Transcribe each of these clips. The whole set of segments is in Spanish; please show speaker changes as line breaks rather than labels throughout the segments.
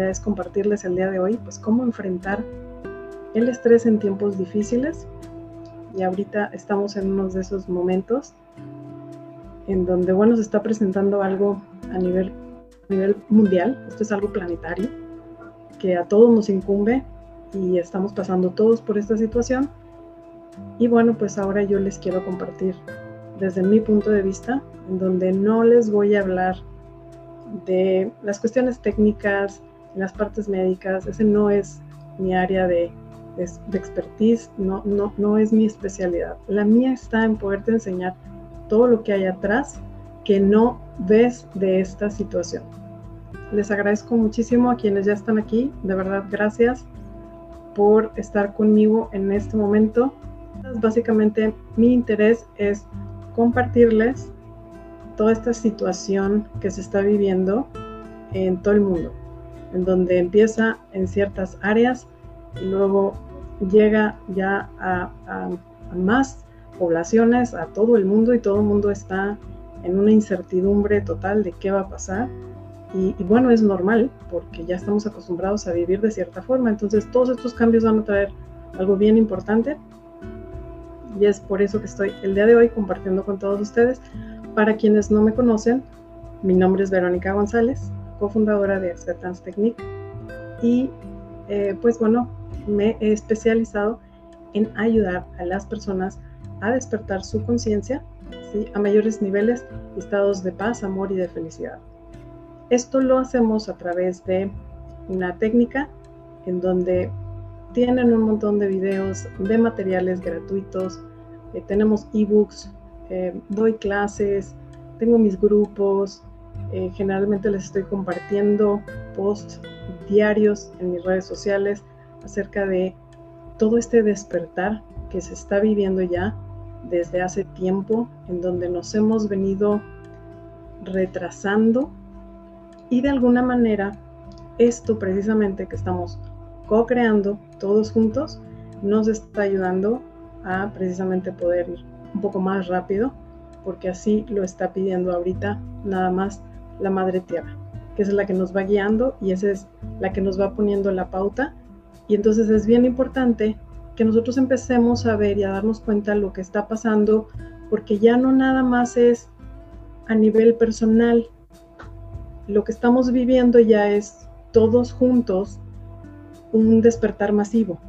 es compartirles el día de hoy, pues cómo enfrentar el estrés en tiempos difíciles. Y ahorita estamos en uno de esos momentos en donde, bueno, se está presentando algo a nivel, a nivel mundial, esto es algo planetario, que a todos nos incumbe y estamos pasando todos por esta situación. Y bueno, pues ahora yo les quiero compartir desde mi punto de vista, en donde no les voy a hablar de las cuestiones técnicas, las partes médicas, ese no es mi área de, de, expertise, no, no, no es mi especialidad. La mía está en poderte enseñar todo lo que hay atrás que no ves de esta situación. Les agradezco muchísimo a quienes ya están aquí, de verdad gracias por estar conmigo en este momento. Básicamente mi interés es compartirles toda esta situación que se está viviendo en todo el mundo, en donde empieza en ciertas áreas y luego llega ya a, más poblaciones, a todo el mundo y todo el mundo está en una incertidumbre total de qué va a pasar. Y, bueno, es normal porque ya estamos acostumbrados a vivir de cierta forma. Entonces todos estos cambios van a traer algo bien importante. Y es por eso que estoy el día de hoy compartiendo con todos ustedes. Para quienes no me conocen, mi nombre es Verónica González, cofundadora de Acceptance Technique. Y eh, pues bueno, me he especializado en ayudar a las personas a despertar su conciencia a mayores niveles, estados de paz, amor y de felicidad. Esto lo hacemos a través de una técnica en donde tienen un montón de videos, de materiales gratuitos, eh, tenemos ebooks, eh, doy clases, tengo mis grupos, eh, generalmente les estoy compartiendo posts diarios en mis redes sociales acerca de todo este despertar que se está viviendo ya desde hace tiempo, en donde nos hemos venido retrasando. Y de alguna manera esto precisamente que estamos co-creando todos juntos nos está ayudando a precisamente poder ir un poco más rápido porque así lo está pidiendo ahorita nada más la madre tierra que es la que nos va guiando y esa es la que nos va poniendo la pauta y entonces es bien importante que nosotros empecemos a ver y a darnos cuenta de lo que está pasando, porque ya no nada más es a nivel personal. Lo que estamos viviendo ya es todos juntos un despertar masivo.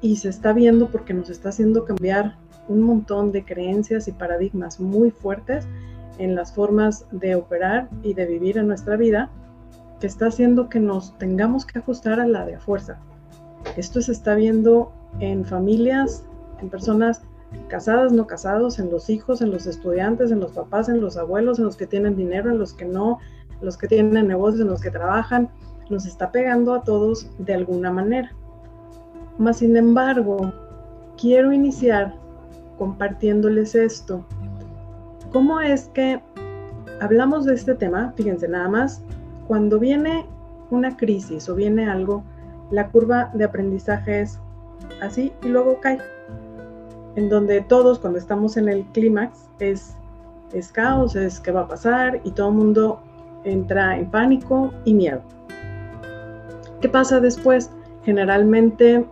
Y se está viendo porque nos está haciendo cambiar un montón de creencias y paradigmas muy fuertes en las formas de operar y de vivir en nuestra vida, que está haciendo que nos tengamos que ajustar a la de fuerza. Esto se está viendo en familias, en personas casadas, no casados, en los hijos, en los estudiantes, en los papás, en los abuelos, en los que tienen dinero, en los que no, en los que tienen negocios, en los que trabajan. Nos está pegando a todos de alguna manera. Mas, sin embargo, quiero iniciar compartiéndoles esto. ¿Cómo es que hablamos de este tema? Fíjense, nada más, cuando viene una crisis o viene algo, la curva de aprendizaje es así y luego cae. En donde todos cuando estamos en el clímax es, es caos, es qué va a pasar y todo el mundo entra en pánico y miedo. ¿Qué pasa después? Generalmente,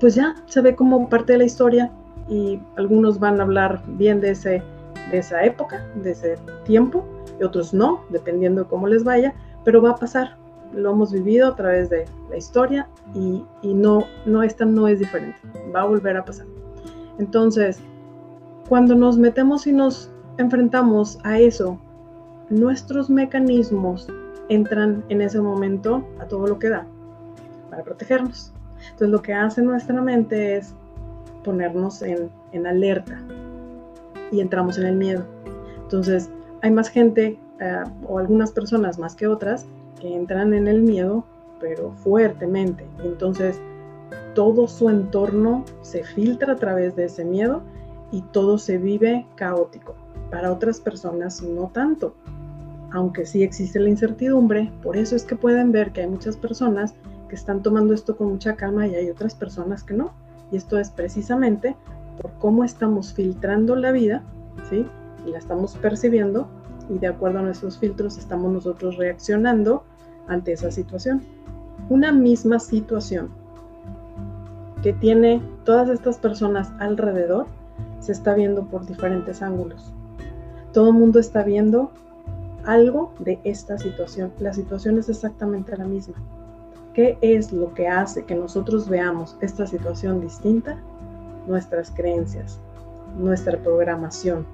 pues ya se ve como parte de la historia y algunos van a hablar bien de, ese, de esa época, de ese tiempo, y otros no, dependiendo de cómo les vaya, pero va a pasar lo hemos vivido a través de la historia y, no, no, esta no es diferente, va a volver a pasar. Entonces, cuando nos metemos y nos enfrentamos a eso, nuestros mecanismos entran en ese momento a todo lo que da para protegernos. Entonces, lo que hace nuestra mente es ponernos en, en alerta y entramos en el miedo. Entonces, hay más gente eh, o algunas personas más que otras que entran en el miedo, pero fuertemente. Entonces, todo su entorno se filtra a través de ese miedo y todo se vive caótico. Para otras personas no tanto, aunque sí existe la incertidumbre, por eso es que pueden ver que hay muchas personas que están tomando esto con mucha calma y hay otras personas que no. Y esto es precisamente por cómo estamos filtrando la vida, ¿sí? Y la estamos percibiendo y de acuerdo a nuestros filtros estamos nosotros reaccionando ante esa situación. una misma situación que tiene todas estas personas alrededor se está viendo por diferentes ángulos. Todo el mundo está viendo algo de esta situación. La situación es exactamente la misma. ¿Qué es lo que hace que nosotros veamos esta situación distinta? Nuestras creencias, nuestra programación,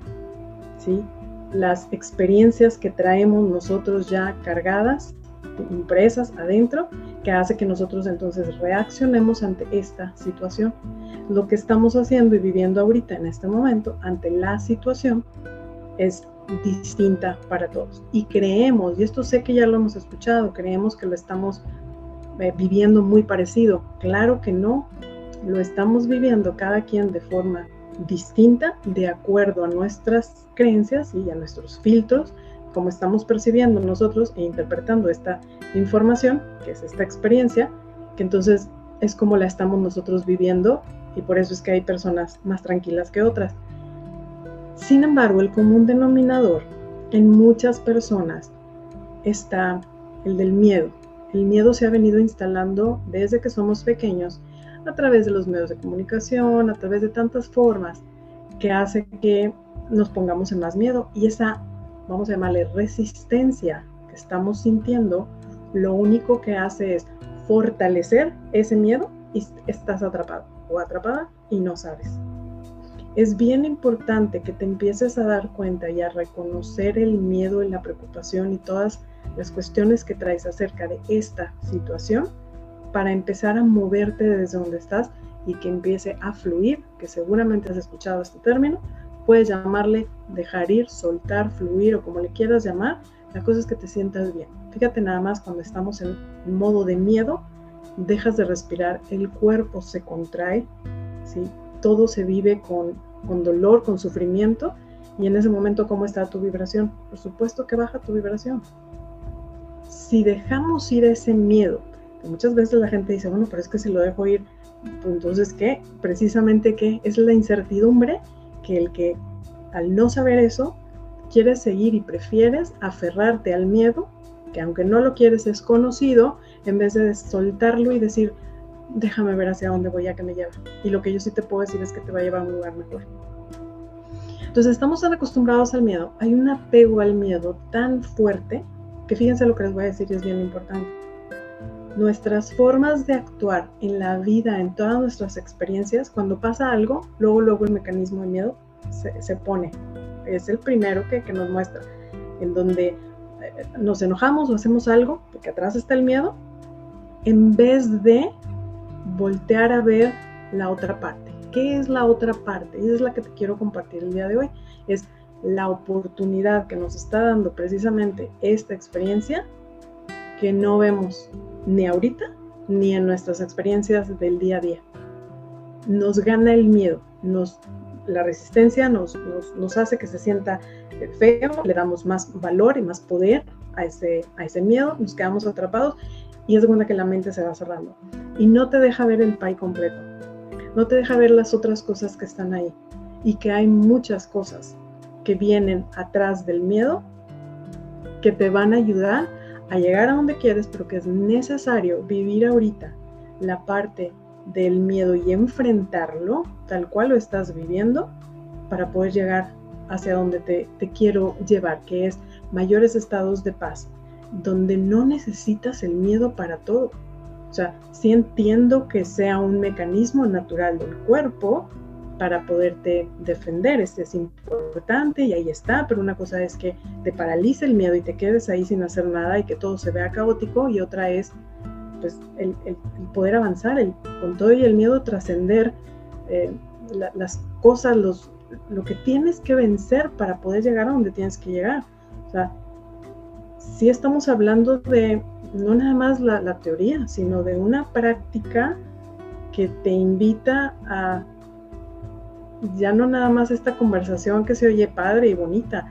¿sí? las experiencias que traemos nosotros ya cargadas, impresas adentro, que hace que nosotros entonces reaccionemos ante esta situación. Lo que estamos haciendo y viviendo ahorita en este momento ante la situación es distinta para todos. Y creemos, y esto sé que ya lo hemos escuchado, creemos que lo estamos eh, viviendo muy parecido. Claro que no, lo estamos viviendo cada quien de forma distinta de acuerdo a nuestras creencias y a nuestros filtros, como estamos percibiendo nosotros e interpretando esta información, que es esta experiencia, que entonces es como la estamos nosotros viviendo y por eso es que hay personas más tranquilas que otras. Sin embargo, el común denominador en muchas personas está el del miedo. El miedo se ha venido instalando desde que somos pequeños a través de los medios de comunicación, a través de tantas formas que hace que nos pongamos en más miedo y esa, vamos a llamarle resistencia que estamos sintiendo, lo único que hace es fortalecer ese miedo y estás atrapado o atrapada y no sabes. Es bien importante que te empieces a dar cuenta y a reconocer el miedo y la preocupación y todas las cuestiones que traes acerca de esta situación para empezar a moverte desde donde estás y que empiece a fluir, que seguramente has escuchado este término, puedes llamarle dejar ir, soltar, fluir o como le quieras llamar, la cosa es que te sientas bien. Fíjate nada más cuando estamos en modo de miedo, dejas de respirar, el cuerpo se contrae, ¿sí? todo se vive con, con dolor, con sufrimiento, y en ese momento, ¿cómo está tu vibración? Por supuesto que baja tu vibración. Si dejamos ir ese miedo, muchas veces la gente dice, bueno, pero es que si lo dejo ir, pues entonces, ¿qué? Precisamente que es la incertidumbre que el que al no saber eso, quieres seguir y prefieres aferrarte al miedo, que aunque no lo quieres es conocido, en vez de soltarlo y decir, déjame ver hacia dónde voy a que me lleve. Y lo que yo sí te puedo decir es que te va a llevar a un lugar mejor. Entonces estamos tan acostumbrados al miedo, hay un apego al miedo tan fuerte, que fíjense lo que les voy a decir es bien importante nuestras formas de actuar en la vida, en todas nuestras experiencias, cuando pasa algo, luego, luego el mecanismo de miedo se, pone. Es el primero que, que, nos muestra, en donde eh, nos enojamos o hacemos algo, porque atrás está el miedo, en vez de voltear a ver la otra parte. ¿Qué es la otra parte? Esa es la que te quiero compartir el día de hoy. Es la oportunidad que nos está dando precisamente esta experiencia que no vemos ni ahorita ni en nuestras experiencias del día a día. Nos gana el miedo, nos, la resistencia nos, nos, hace que se sienta feo, le damos más valor y más poder a ese, a ese miedo, nos quedamos atrapados y es cuando que la mente se va cerrando. Y no te deja ver el pay completo, no te deja ver las otras cosas que están ahí y que hay muchas cosas que vienen atrás del miedo que te van a ayudar a llegar a donde quieres, pero que es necesario vivir ahorita la parte del miedo y enfrentarlo tal cual lo estás viviendo para poder llegar hacia donde te, te quiero llevar, que es mayores estados de paz, donde no necesitas el miedo para todo. O sea, sí entiendo que sea un mecanismo natural del cuerpo, para poderte defender. Este es importante y ahí está, pero una cosa es que te paralice el miedo y te quedes ahí sin hacer nada y que todo se vea caótico y otra es pues el, poder avanzar, el, con todo y el miedo trascender eh, las cosas, los, lo que tienes que vencer para poder llegar a donde tienes que llegar. O sea, si estamos hablando de no nada más la, la teoría, sino de una práctica que te invita a ya no nada más esta conversación que se oye padre y bonita,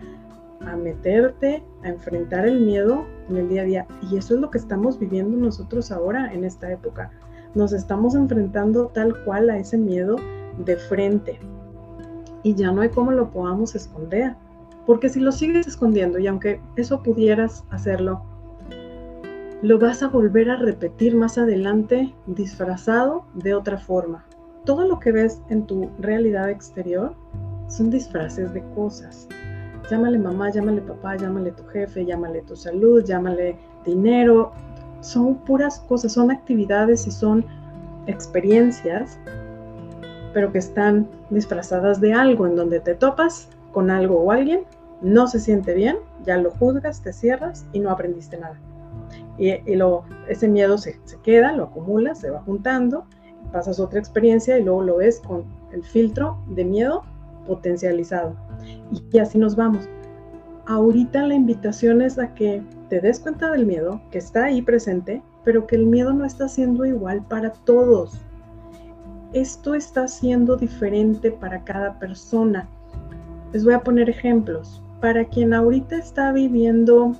a meterte, a enfrentar el miedo en el día a día. Y eso es lo que estamos viviendo nosotros ahora en esta época. Nos estamos enfrentando tal cual a ese miedo de frente. Y ya no hay cómo lo podamos esconder. Porque si lo sigues escondiendo, y aunque eso pudieras hacerlo, lo vas a volver a repetir más adelante disfrazado de otra forma. Todo lo que ves en tu realidad exterior son disfraces de cosas. Llámale mamá, llámale papá, llámale tu jefe, llámale tu salud, llámale dinero. Son puras cosas, son actividades y son experiencias, pero que están disfrazadas de algo en donde te topas con algo o alguien, no se siente bien, ya lo juzgas, te cierras y no aprendiste nada. Y, ese miedo se, queda, lo acumulas, se va juntando, pasas otra experiencia y luego lo ves con el filtro de miedo potencializado. Y así nos vamos. Ahorita la invitación es a que te des cuenta del miedo, que está ahí presente, pero que el miedo no está siendo igual para todos. Esto está siendo diferente para cada persona. Les voy a poner ejemplos. Para quien ahorita está viviendo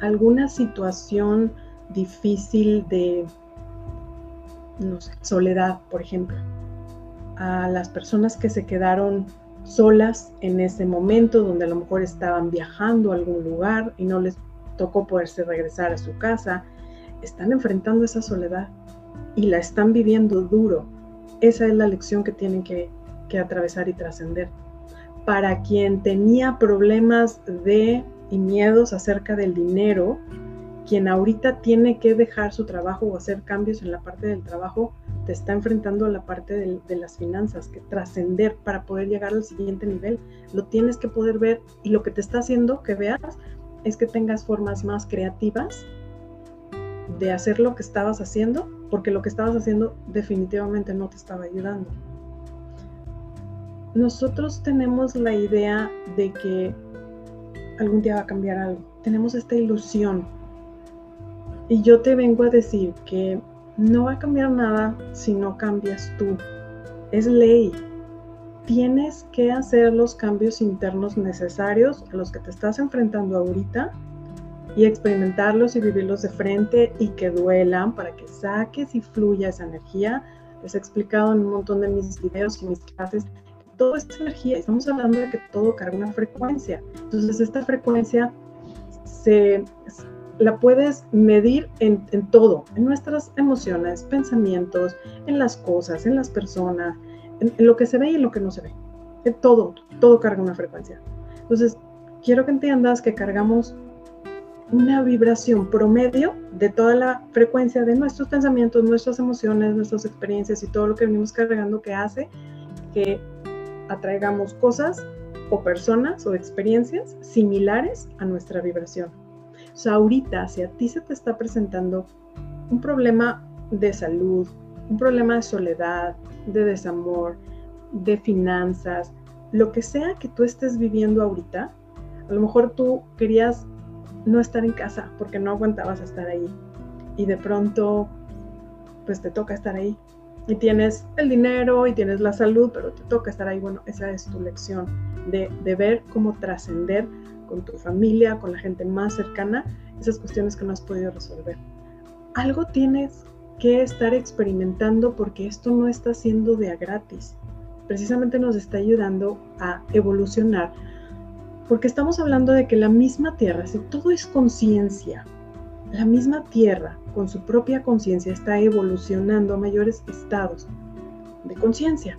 alguna situación difícil de, soledad, por ejemplo, a las personas que se quedaron solas en ese momento, donde a lo mejor estaban viajando a algún lugar y no les tocó poderse regresar a su casa, están enfrentando esa soledad y la están viviendo duro. Esa es la lección que tienen que, que atravesar y trascender. Para quien tenía problemas de y miedos acerca del dinero, quien ahorita tiene que dejar su trabajo o hacer cambios en la parte del trabajo, te está enfrentando a la parte de, de las finanzas, que trascender para poder llegar al siguiente nivel, lo tienes que poder ver y lo que te está haciendo que veas es que tengas formas más creativas de hacer lo que estabas haciendo, porque lo que estabas haciendo definitivamente no te estaba ayudando. Nosotros tenemos la idea de que algún día va a cambiar algo. Tenemos esta ilusión. Y yo te vengo a decir que no va a cambiar nada si no cambias tú. Es ley. Tienes que hacer los cambios internos necesarios a los que te estás enfrentando ahorita y experimentarlos y vivirlos de frente y que duelan para que saques y fluya esa energía. Les he explicado en un montón de mis videos y mis clases toda esta energía, estamos hablando de que todo carga una frecuencia. Entonces esta frecuencia se, la puedes medir en, todo, en nuestras emociones, pensamientos, en las cosas, en las personas, en, en, lo que se ve y en lo que no se ve. En todo, todo carga una frecuencia. Entonces, quiero que entiendas que cargamos una vibración promedio de toda la frecuencia de nuestros pensamientos, nuestras emociones, nuestras experiencias y todo lo que venimos cargando que hace que atraigamos cosas o personas o experiencias similares a nuestra vibración. O sea, ahorita, si a ti se te está presentando un problema de salud, un problema de soledad, de desamor, de finanzas, lo que sea que tú estés viviendo ahorita, a lo mejor tú querías no estar en casa porque no aguantabas estar ahí y de pronto pues te toca estar ahí y tienes el dinero y tienes la salud, pero te toca estar ahí. Bueno, esa es tu lección de, de ver cómo trascender con tu familia, con la gente más cercana, esas cuestiones que no has podido resolver. Algo tienes que estar experimentando porque esto no está siendo de a gratis. Precisamente nos está ayudando a evolucionar porque estamos hablando de que la misma Tierra, si todo es conciencia, la misma Tierra con su propia conciencia está evolucionando a mayores estados de conciencia.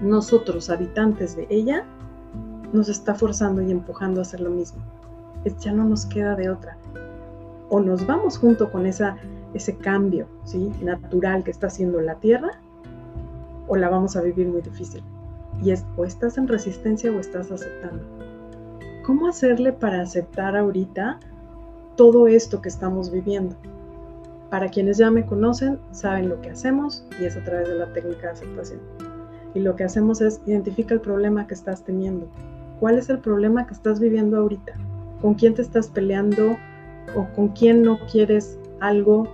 Nosotros, habitantes de ella, nos está forzando y empujando a hacer lo mismo. Ya no nos queda de otra. O nos vamos junto con esa, ese cambio ¿sí? natural que está haciendo la Tierra, o la vamos a vivir muy difícil. Y es o estás en resistencia o estás aceptando. ¿Cómo hacerle para aceptar ahorita todo esto que estamos viviendo? Para quienes ya me conocen, saben lo que hacemos y es a través de la técnica de aceptación. Y lo que hacemos es identifica el problema que estás teniendo. ¿Cuál es el problema que estás viviendo ahorita? ¿Con quién te estás peleando o con quién no quieres algo?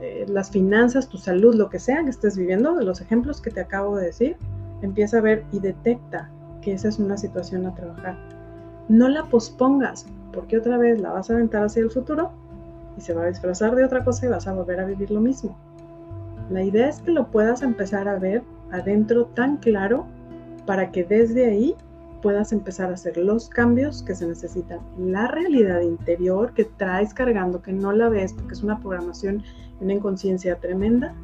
Eh, las finanzas, tu salud, lo que sea que estés viviendo, de los ejemplos que te acabo de decir, empieza a ver y detecta que esa es una situación a trabajar. No la pospongas, porque otra vez la vas a aventar hacia el futuro y se va a disfrazar de otra cosa y vas a volver a vivir lo mismo. La idea es que lo puedas empezar a ver adentro tan claro para que desde ahí puedas empezar a hacer los cambios que se necesitan la realidad interior que traes cargando, que no la ves porque es una programación una inconsciencia tremenda,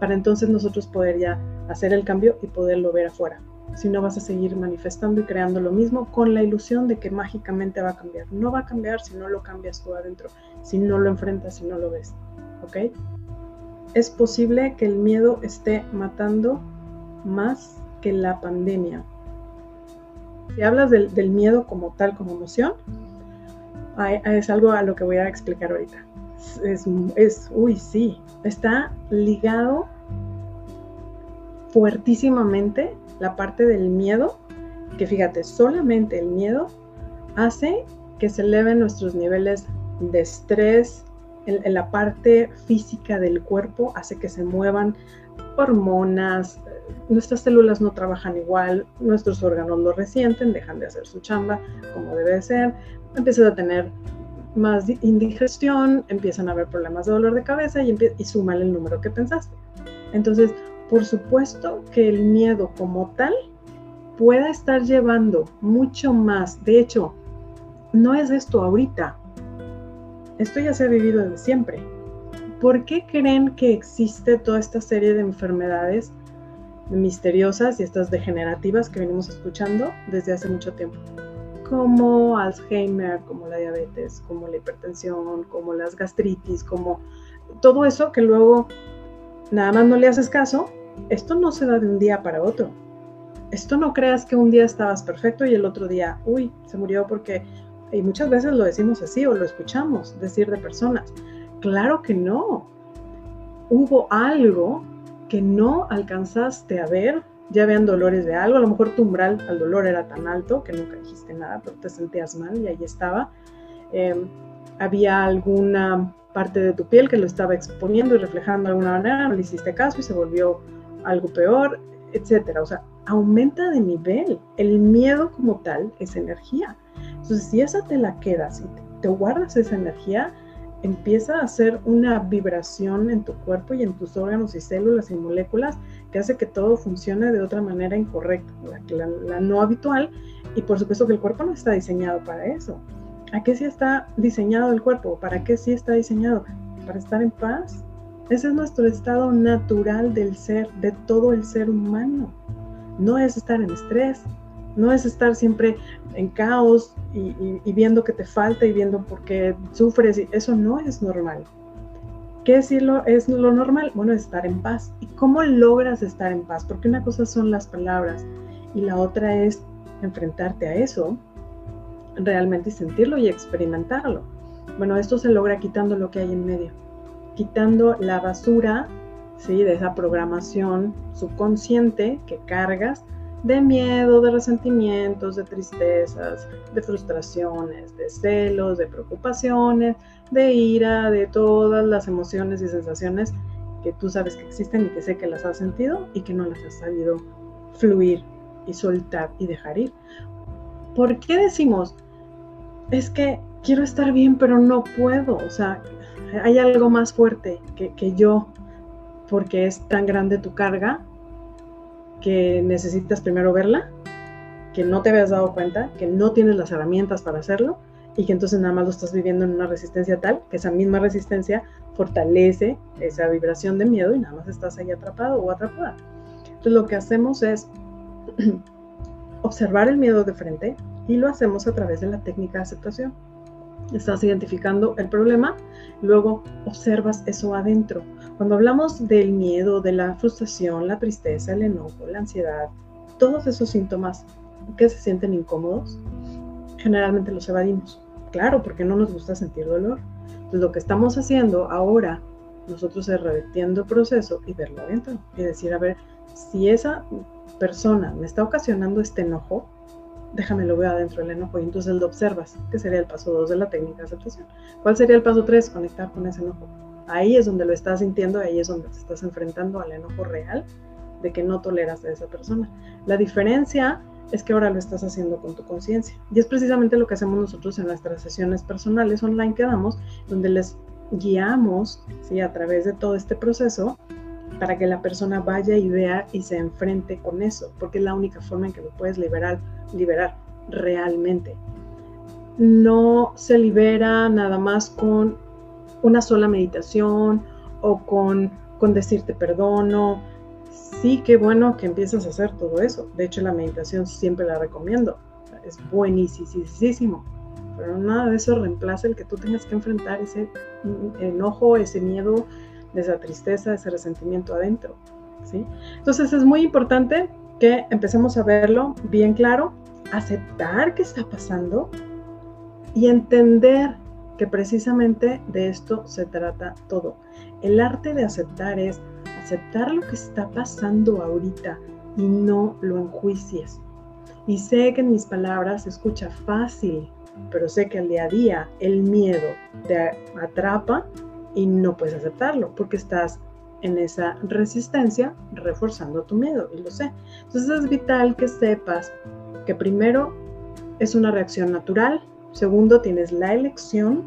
para entonces nosotros poder ya hacer el cambio y poderlo ver afuera. Si no vas a seguir manifestando y creando lo mismo con la ilusión de que mágicamente va a cambiar. No va a cambiar si no lo cambias tú adentro, si no lo enfrentas, si no lo ves. ¿Ok? Es posible que el miedo esté matando más que la pandemia. Si hablas del, miedo como tal, como emoción, es algo a lo que voy a explicar ahorita. Es, uy, sí, está ligado fuertísimamente la parte del miedo, que fíjate, solamente el miedo hace que se eleven nuestros niveles de estrés, en, la parte física del cuerpo, hace que se muevan hormonas, nuestras células no trabajan igual, nuestros órganos lo resienten, dejan de hacer su chamba como debe ser, empiezas a tener más indigestión, empiezan a haber problemas de dolor de cabeza y, y suma el número que pensaste. Entonces, por supuesto que el miedo como tal pueda estar llevando mucho más. De hecho, no es esto ahorita. Esto ya se ha vivido desde siempre. ¿Por qué creen que existe toda esta serie de enfermedades misteriosas y estas degenerativas que venimos escuchando desde hace mucho tiempo? Como Alzheimer, como la diabetes, como la hipertensión, como las gastritis, como todo eso que luego nada más no le haces caso esto no se da de un día para otro. Esto no creas que un día estabas perfecto y el otro día, uy, se murió porque, y muchas veces lo decimos así o lo escuchamos decir de personas. Claro que no. Hubo algo que no alcanzaste a ver, ya vean dolores de algo, a lo mejor tu umbral al dolor era tan alto que nunca dijiste nada, pero te sentías mal y ahí estaba. Em, había alguna parte de tu piel que lo estaba exponiendo y reflejando de alguna manera, no le hiciste caso y se volvió algo peor, etcétera. O sea, aumenta de nivel. El miedo como tal es energía. Entonces, si esa te la quedas y te guardas esa energía, empieza a hacer una vibración en tu cuerpo y en tus órganos y células y moléculas que hace que todo funcione de otra manera incorrecta, la, no habitual. Y por supuesto que el cuerpo no está diseñado para eso. ¿A qué sí está diseñado el cuerpo? ¿Para qué sí está diseñado? Para estar en paz, ese es nuestro estado natural del ser, de todo el ser humano. No es estar en estrés, no es estar siempre en caos y, viendo que te falta y viendo por qué sufres. eso no es normal. ¿Qué es lo, es lo normal? Bueno, estar en paz. ¿Y cómo logras estar en paz? Porque una cosa son las palabras y la otra es enfrentarte a eso realmente y sentirlo y experimentarlo. Bueno, esto se logra quitando lo que hay en medio quitando la basura ¿sí? de esa programación subconsciente que cargas de miedo, de resentimientos, de tristezas, de frustraciones, de celos, de preocupaciones, de ira, de todas las emociones y sensaciones que tú sabes que existen y que sé que las has sentido y que no las has sabido fluir y soltar y dejar ir. ¿Por qué decimos, es que quiero estar bien pero no puedo? O sea, hay algo más fuerte que, yo, porque es tan grande tu carga que necesitas primero verla, que no te habías dado cuenta, que no tienes las herramientas para hacerlo y que entonces nada más lo estás viviendo en una resistencia tal que esa misma resistencia fortalece esa vibración de miedo y nada más estás ahí atrapado o atrapada. Entonces lo que hacemos es observar el miedo de frente y lo hacemos a través de la técnica de aceptación estás identificando el problema, luego observas eso adentro. Cuando hablamos del miedo, de la frustración, la tristeza, el enojo, la ansiedad, todos esos síntomas que se sienten incómodos, generalmente los evadimos. Claro, porque no nos gusta sentir dolor. Entonces lo que estamos haciendo ahora, nosotros es revertiendo el proceso y verlo adentro y decir, a ver, si esa persona me está ocasionando este enojo, déjame lo veo adentro del enojo y entonces lo observas, que sería el paso 2 de la técnica de aceptación. ¿Cuál sería el paso 3? Conectar con ese enojo. Ahí es donde lo estás sintiendo, ahí es donde te estás enfrentando al enojo real de que no toleras a esa persona. La diferencia es que ahora lo estás haciendo con tu conciencia. Y es precisamente lo que hacemos nosotros en nuestras sesiones personales online que damos, donde les guiamos ¿sí? a través de todo este proceso para que la persona vaya y vea y se enfrente con eso, porque es la única forma en que lo puedes liberar, liberar realmente. No se libera nada más con una sola meditación o con, con decirte perdono. Sí, qué bueno que empiezas a hacer todo eso. De hecho, la meditación siempre la recomiendo. Es buenísimo. Pero nada de eso reemplaza el que tú tengas que enfrentar ese enojo, ese miedo, esa tristeza, ese resentimiento adentro. ¿sí? Entonces es muy importante que empecemos a verlo bien claro, aceptar qué está pasando y entender que precisamente de esto se trata todo. El arte de aceptar es aceptar lo que está pasando ahorita y no lo enjuicies. Y sé que en mis palabras se escucha fácil, pero sé que al día a día el miedo te atrapa y no puedes aceptarlo porque estás en esa resistencia reforzando tu miedo y lo sé. Entonces es vital que sepas que primero es una reacción natural, segundo tienes la elección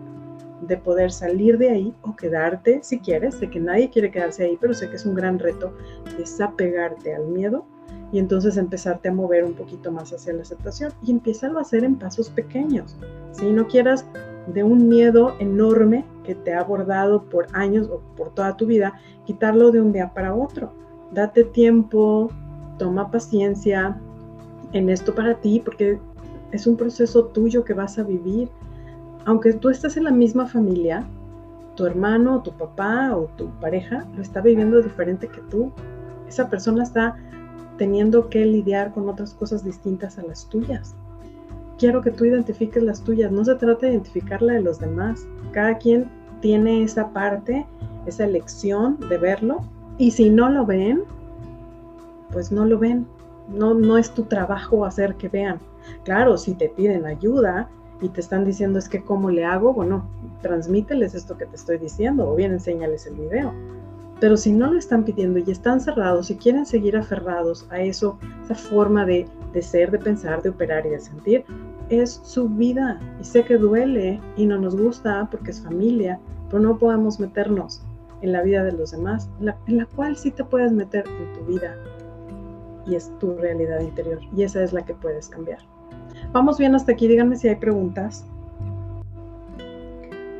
de poder salir de ahí o quedarte si quieres, sé que nadie quiere quedarse ahí, pero sé que es un gran reto desapegarte al miedo y entonces empezarte a mover un poquito más hacia la aceptación y empieza a hacer en pasos pequeños. Si no quieras de un miedo enorme que te ha abordado por años o por toda tu vida, quitarlo de un día para otro. Date tiempo, toma paciencia en esto para ti, porque es un proceso tuyo que vas a vivir. Aunque tú estés en la misma familia, tu hermano, tu papá o tu pareja lo está viviendo diferente que tú. Esa persona está teniendo que lidiar con otras cosas distintas a las tuyas quiero que tú identifiques las tuyas. No se trata de identificar la de los demás. Cada quien tiene esa parte, esa elección de verlo. Y si no lo ven, pues no lo ven. No, no es tu trabajo hacer que vean. Claro, si te piden ayuda y te están diciendo es que cómo le hago, bueno, transmíteles esto que te estoy diciendo o bien enséñales el video. Pero si no lo están pidiendo y están cerrados y quieren seguir aferrados a eso, esa forma de, de ser, de pensar, de operar y de sentir, es su vida. Y sé que duele y no nos gusta porque es familia, pero no podemos meternos en la vida de los demás, en la, cual sí te puedes meter en tu vida. Y es tu realidad interior. Y esa es la que puedes cambiar. Vamos bien hasta aquí. Díganme si hay preguntas.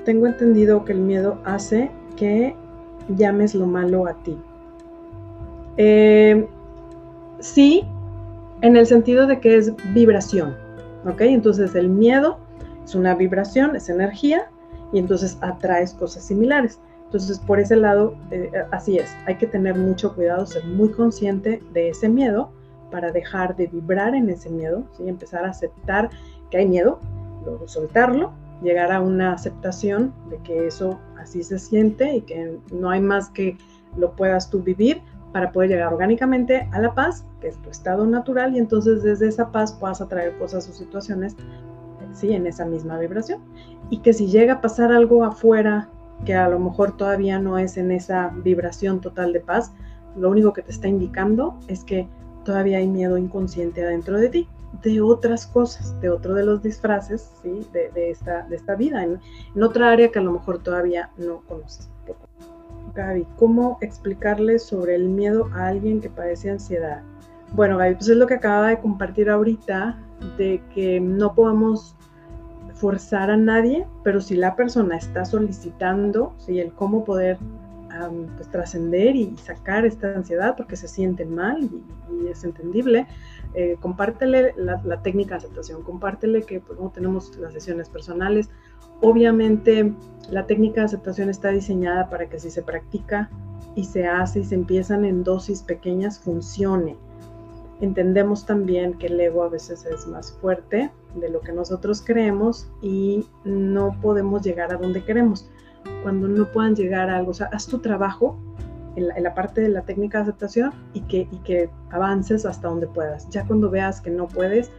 Tengo entendido que el miedo hace que llames lo malo a ti. Eh, sí, en el sentido de que es vibración, ¿ok? Entonces el miedo es una vibración, es energía, y entonces atraes cosas similares. Entonces, por ese lado, eh, así es, hay que tener mucho cuidado, ser muy consciente de ese miedo para dejar de vibrar en ese miedo, ¿sí? empezar a aceptar que hay miedo, luego soltarlo, llegar a una aceptación de que eso así se siente y que no hay más que lo puedas tú vivir para poder llegar orgánicamente a la paz, que es tu estado natural, y entonces desde esa paz puedas atraer cosas o situaciones, sí, en esa misma vibración. Y que si llega a pasar algo afuera que a lo mejor todavía no es en esa vibración total de paz, lo único que te está indicando es que todavía hay miedo inconsciente adentro de ti de otras cosas, de otro de los disfraces ¿sí? de, esta, de esta vida, en, otra área que a lo mejor todavía no conoces. Gaby, ¿cómo explicarle sobre el miedo a alguien que padece ansiedad? Bueno, Gaby, pues es lo que acaba de compartir ahorita, de que no podamos forzar a nadie, pero si la persona está solicitando, ¿sí? el cómo poder pues, trascender y sacar esta ansiedad porque se sienten mal y es entendible, eh, compártele la, técnica de aceptación, compártele que pues, no tenemos las sesiones personales. Obviamente la técnica de aceptación está diseñada para que si se practica y se hace y se empiezan en dosis pequeñas, funcione. Entendemos también que el ego a veces es más fuerte de lo que nosotros creemos y no podemos llegar a donde queremos. Cuando no puedan llegar a algo, o sea, haz tu trabajo en la, parte de la técnica de aceptación y que, y que avances hasta donde puedas. Ya cuando veas que no puedes,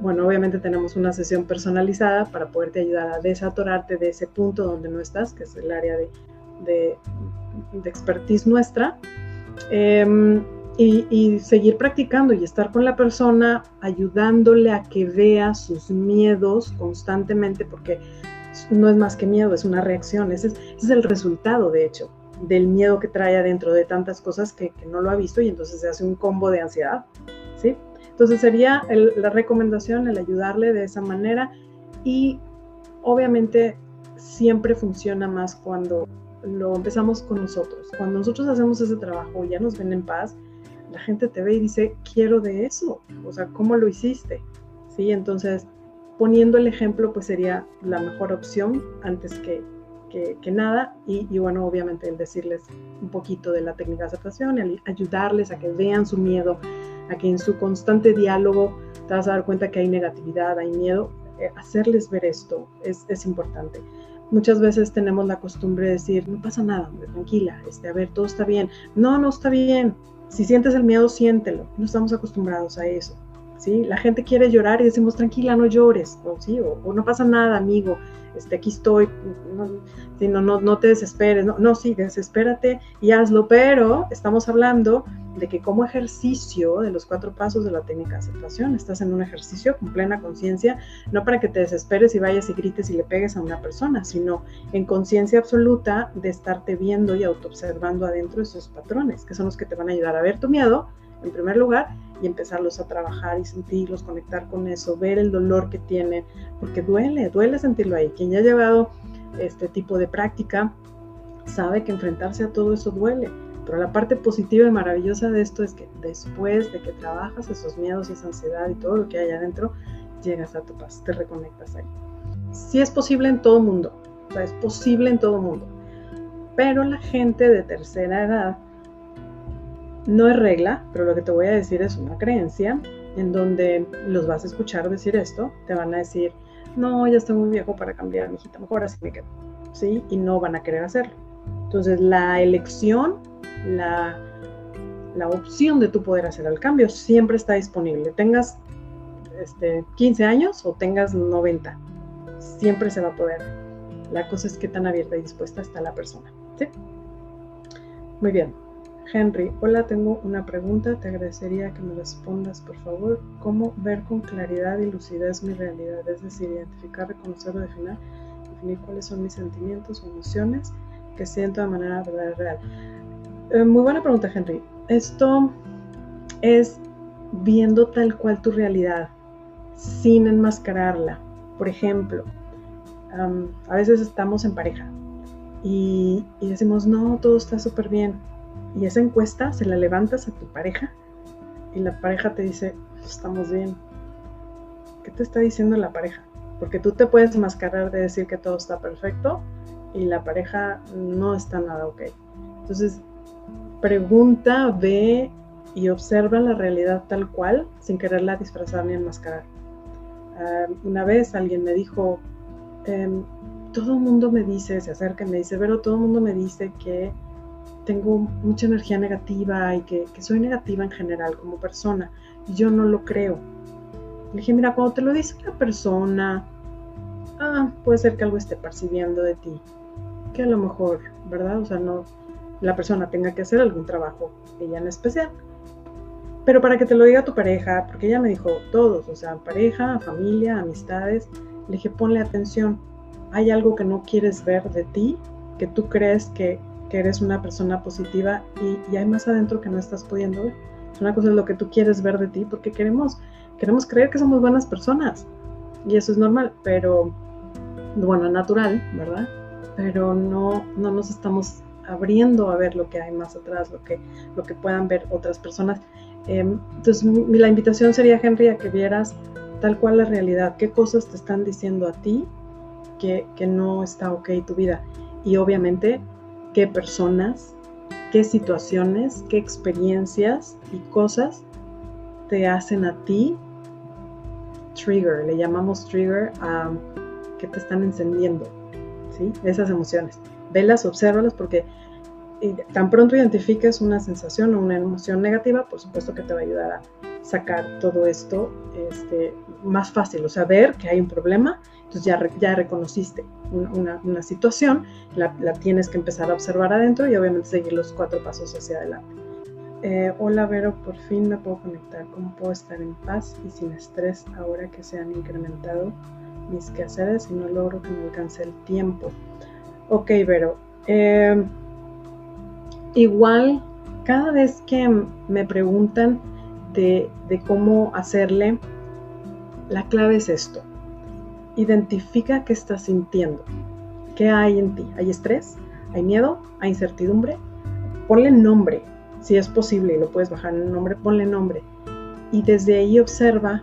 bueno, obviamente tenemos una sesión personalizada para poderte ayudar a desatorarte de ese punto donde no estás, que es el área de, de, expertise nuestra, em, y, y, seguir practicando y estar con la persona ayudándole a que vea sus miedos constantemente, porque no es más que miedo, es una reacción, ese es, el resultado, de hecho del miedo que trae adentro de tantas cosas que, no lo ha visto y entonces se hace un combo de ansiedad, ¿sí? Entonces sería la recomendación, el ayudarle de esa manera y obviamente siempre funciona más cuando lo empezamos con nosotros. Cuando nosotros hacemos ese trabajo, ya nos ven en paz, la gente te ve y dice, quiero de eso. O sea, ¿cómo lo hiciste? ¿Sí? Entonces, poniendo el ejemplo, pues sería la mejor opción antes que, que, nada. Y, bueno, obviamente el decirles un poquito de la técnica de aceptación, el ayudarles a que vean su miedo, a que en su constante diálogo te vas a dar cuenta que hay negatividad, hay miedo. Eh, hacerles ver esto es, es importante. Muchas veces tenemos la costumbre de decir, no pasa nada, hombre, tranquila, este, a ver, todo está bien. No, no está bien. Si sientes el miedo, siéntelo. No estamos acostumbrados a eso. ¿Sí? La gente quiere llorar y decimos, tranquila, no llores. O, ¿sí? o, no pasa nada, amigo. Este, aquí estoy, no, no, no, te desesperes, no, no, sí, desespérate y hazlo, pero estamos hablando de que como ejercicio de los cuatro pasos de la técnica de aceptación, estás en un ejercicio con plena conciencia, no para que te desesperes y vayas y grites y le pegues a una persona, sino en conciencia absoluta de estarte viendo y autoobservando adentro esos patrones, que son los que te van a ayudar a ver tu miedo, en primer lugar, y empezarlos a trabajar y sentirlos, conectar con eso, ver el dolor que tienen, porque duele, duele sentirlo ahí. Quien ya ha llevado este tipo de práctica sabe que enfrentarse a todo eso duele pero la parte positiva y maravillosa de esto es que después de que trabajas esos miedos y esa ansiedad y todo lo que hay adentro, llegas a tu paz, te reconectas ahí. Sí es posible en todo mundo, o es posible en todo mundo. Pero la gente de tercera edad no es regla, pero lo que te voy a decir es una creencia en donde los vas a escuchar decir esto, te van a decir, no, ya estoy muy viejo para cambiar, hijita, mejor así me quedo, ¿sí? Y no van a querer hacerlo. Entonces, la elección la, opción de tu poder hacer el cambio siempre está disponible. Tengas este, 15 años o tengas 90, siempre se va a poder. La cosa es qué tan abierta y dispuesta está la persona. ¿sí? Muy bien. Henry, hola, tengo una pregunta. Te agradecería que me respondas, por favor. ¿Cómo ver con claridad y lucidez mi realidad? Es decir, identificar, reconocer o definir, definir cuáles son mis sentimientos o emociones que siento de manera real. Eh, muy buena pregunta, Henry. Esto es viendo tal cual tu realidad, sin enmascararla. Por ejemplo, a veces estamos en pareja y, decimos, no, todo está súper bien. Y esa encuesta se la levantas a tu pareja y la pareja te dice, estamos bien. ¿Qué te está diciendo la pareja? Porque tú te puedes enmascarar de decir que todo está perfecto y la pareja no está nada ok. Entonces, pregunta, ve y observa la realidad tal cual sin quererla disfrazar ni enmascarar. Ah, una vez alguien me dijo, em, todo mundo me dice, se acerca y me dice, pero todo mundo me dice que tengo mucha energía negativa y que, soy negativa en general como persona. Y yo no lo creo. Le dije, mira, cuando te lo dice una persona, ah, puede ser que algo esté percibiendo de ti. Que a lo mejor, ¿verdad? O sea, no, la persona tenga que hacer algún trabajo, ella en especial. Pero para que te lo diga tu pareja, porque ella me dijo todos, o sea, pareja, familia, amistades, le dije, ponle atención, hay algo que no quieres ver de ti, que tú crees que, eres una persona positiva y, hay más adentro que no estás pudiendo ver. Una cosa es lo que tú quieres ver de ti, porque queremos, queremos creer que somos buenas personas. Y eso es normal, pero, bueno, natural, ¿verdad? Pero no, no nos estamos abriendo a ver lo que hay más atrás, lo que, lo que puedan ver otras personas. Em, entonces, la invitación sería, Henry, a que vieras tal cual la realidad, qué cosas te están diciendo a ti que, que no está ok tu vida. Y obviamente, qué personas, qué situaciones, qué experiencias y cosas te hacen a ti trigger, le llamamos trigger a que te están encendiendo, ¿sí? Esas emociones. Velas, obsérvalas porque tan pronto identifiques una sensación o una emoción negativa, por supuesto que te va a ayudar a sacar todo esto este, más fácil, o sea, ver que hay un problema, entonces ya, ya reconociste una, una situación, la, tienes que empezar a observar adentro y obviamente seguir los cuatro pasos hacia adelante. Eh, hola Vero, por fin me puedo conectar, ¿cómo puedo estar en paz y sin estrés ahora que se han incrementado mis quehaceres y no logro que me alcance el tiempo? Ok, Vero. Eh, igual, cada vez que me preguntan de cómo hacerle, la clave es esto. Identifica qué estás sintiendo. ¿Qué hay en ti? ¿Hay estrés? ¿Hay miedo? ¿Hay incertidumbre? Ponle nombre. Si es posible lo puedes bajar en nombre, ponle nombre. Y desde ahí observa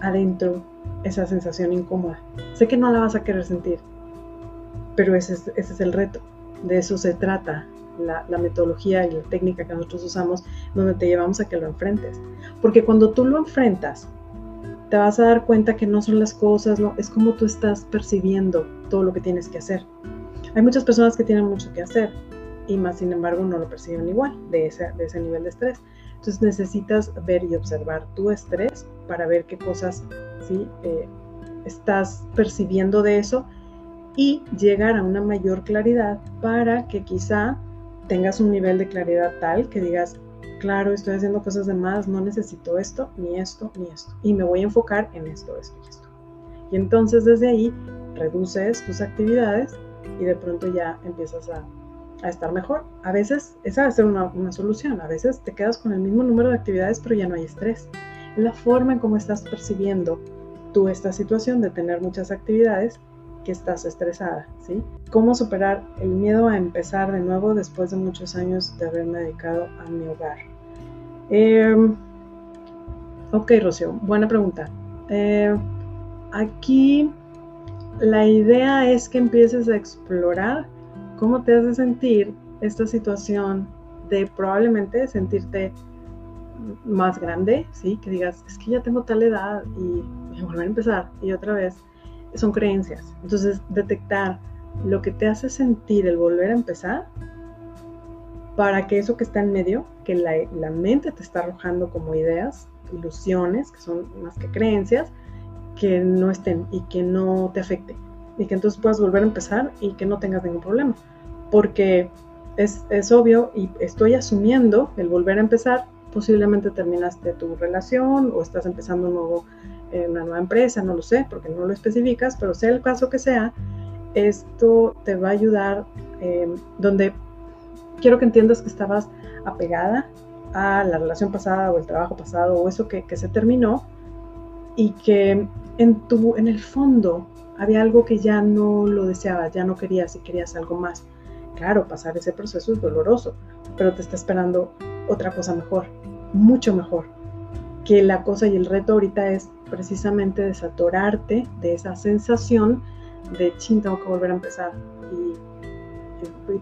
adentro esa sensación incómoda. Sé que no la vas a querer sentir, pero ese es, ese es el reto. De eso se trata la, la, metodología y la técnica que nosotros usamos, donde te llevamos a que lo enfrentes. Porque cuando tú lo enfrentas, te vas a dar cuenta que no son las cosas, no, es como tú estás percibiendo todo lo que tienes que hacer. Hay muchas personas que tienen mucho que hacer y más sin embargo no lo perciben igual de ese, de ese nivel de estrés. Entonces necesitas ver y observar tu estrés para ver qué cosas ¿sí? Eh, estás percibiendo de eso y llegar a una mayor claridad para que quizá tengas un nivel de claridad tal que digas, claro, estoy haciendo cosas de más, no necesito esto, ni esto, ni esto. Y me voy a enfocar en esto, esto y esto. Y entonces desde ahí reduces tus actividades y de pronto ya empiezas a, a estar mejor. A veces esa va a ser una, una, solución, a veces te quedas con el mismo número de actividades pero ya no hay estrés. La forma en cómo estás percibiendo tú esta situación de tener muchas actividades que estás estresada, ¿sí? ¿Cómo superar el miedo a empezar de nuevo después de muchos años de haberme dedicado a mi hogar? Eh, ok, Rocío, buena pregunta. Eh, aquí la idea es que empieces a explorar cómo te hace sentir esta situación de probablemente sentirte más grande, ¿sí? Que digas, es que ya tengo tal edad y, y volver a empezar y otra vez son creencias. Entonces, detectar lo que te hace sentir el volver a empezar para que eso que está en medio, que la, la, mente te está arrojando como ideas, ilusiones, que son más que creencias, que no estén y que no te afecte. Y que entonces puedas volver a empezar y que no tengas ningún problema. Porque es, es obvio y estoy asumiendo el volver a empezar, posiblemente terminaste tu relación o estás empezando un nuevo en una nueva empresa, no lo sé, porque no lo especificas, pero sea el caso que sea, esto te va a ayudar eh, donde quiero que entiendas que estabas apegada a la relación pasada o el trabajo pasado o eso que, que se terminó y que en, tu, en el fondo había algo que ya no lo deseabas, ya no querías y querías algo más. Claro, pasar ese proceso es doloroso, pero te está esperando otra cosa mejor, mucho mejor. Que la cosa y el reto ahorita es precisamente desatorarte de esa sensación de chin, tengo que volver a empezar y,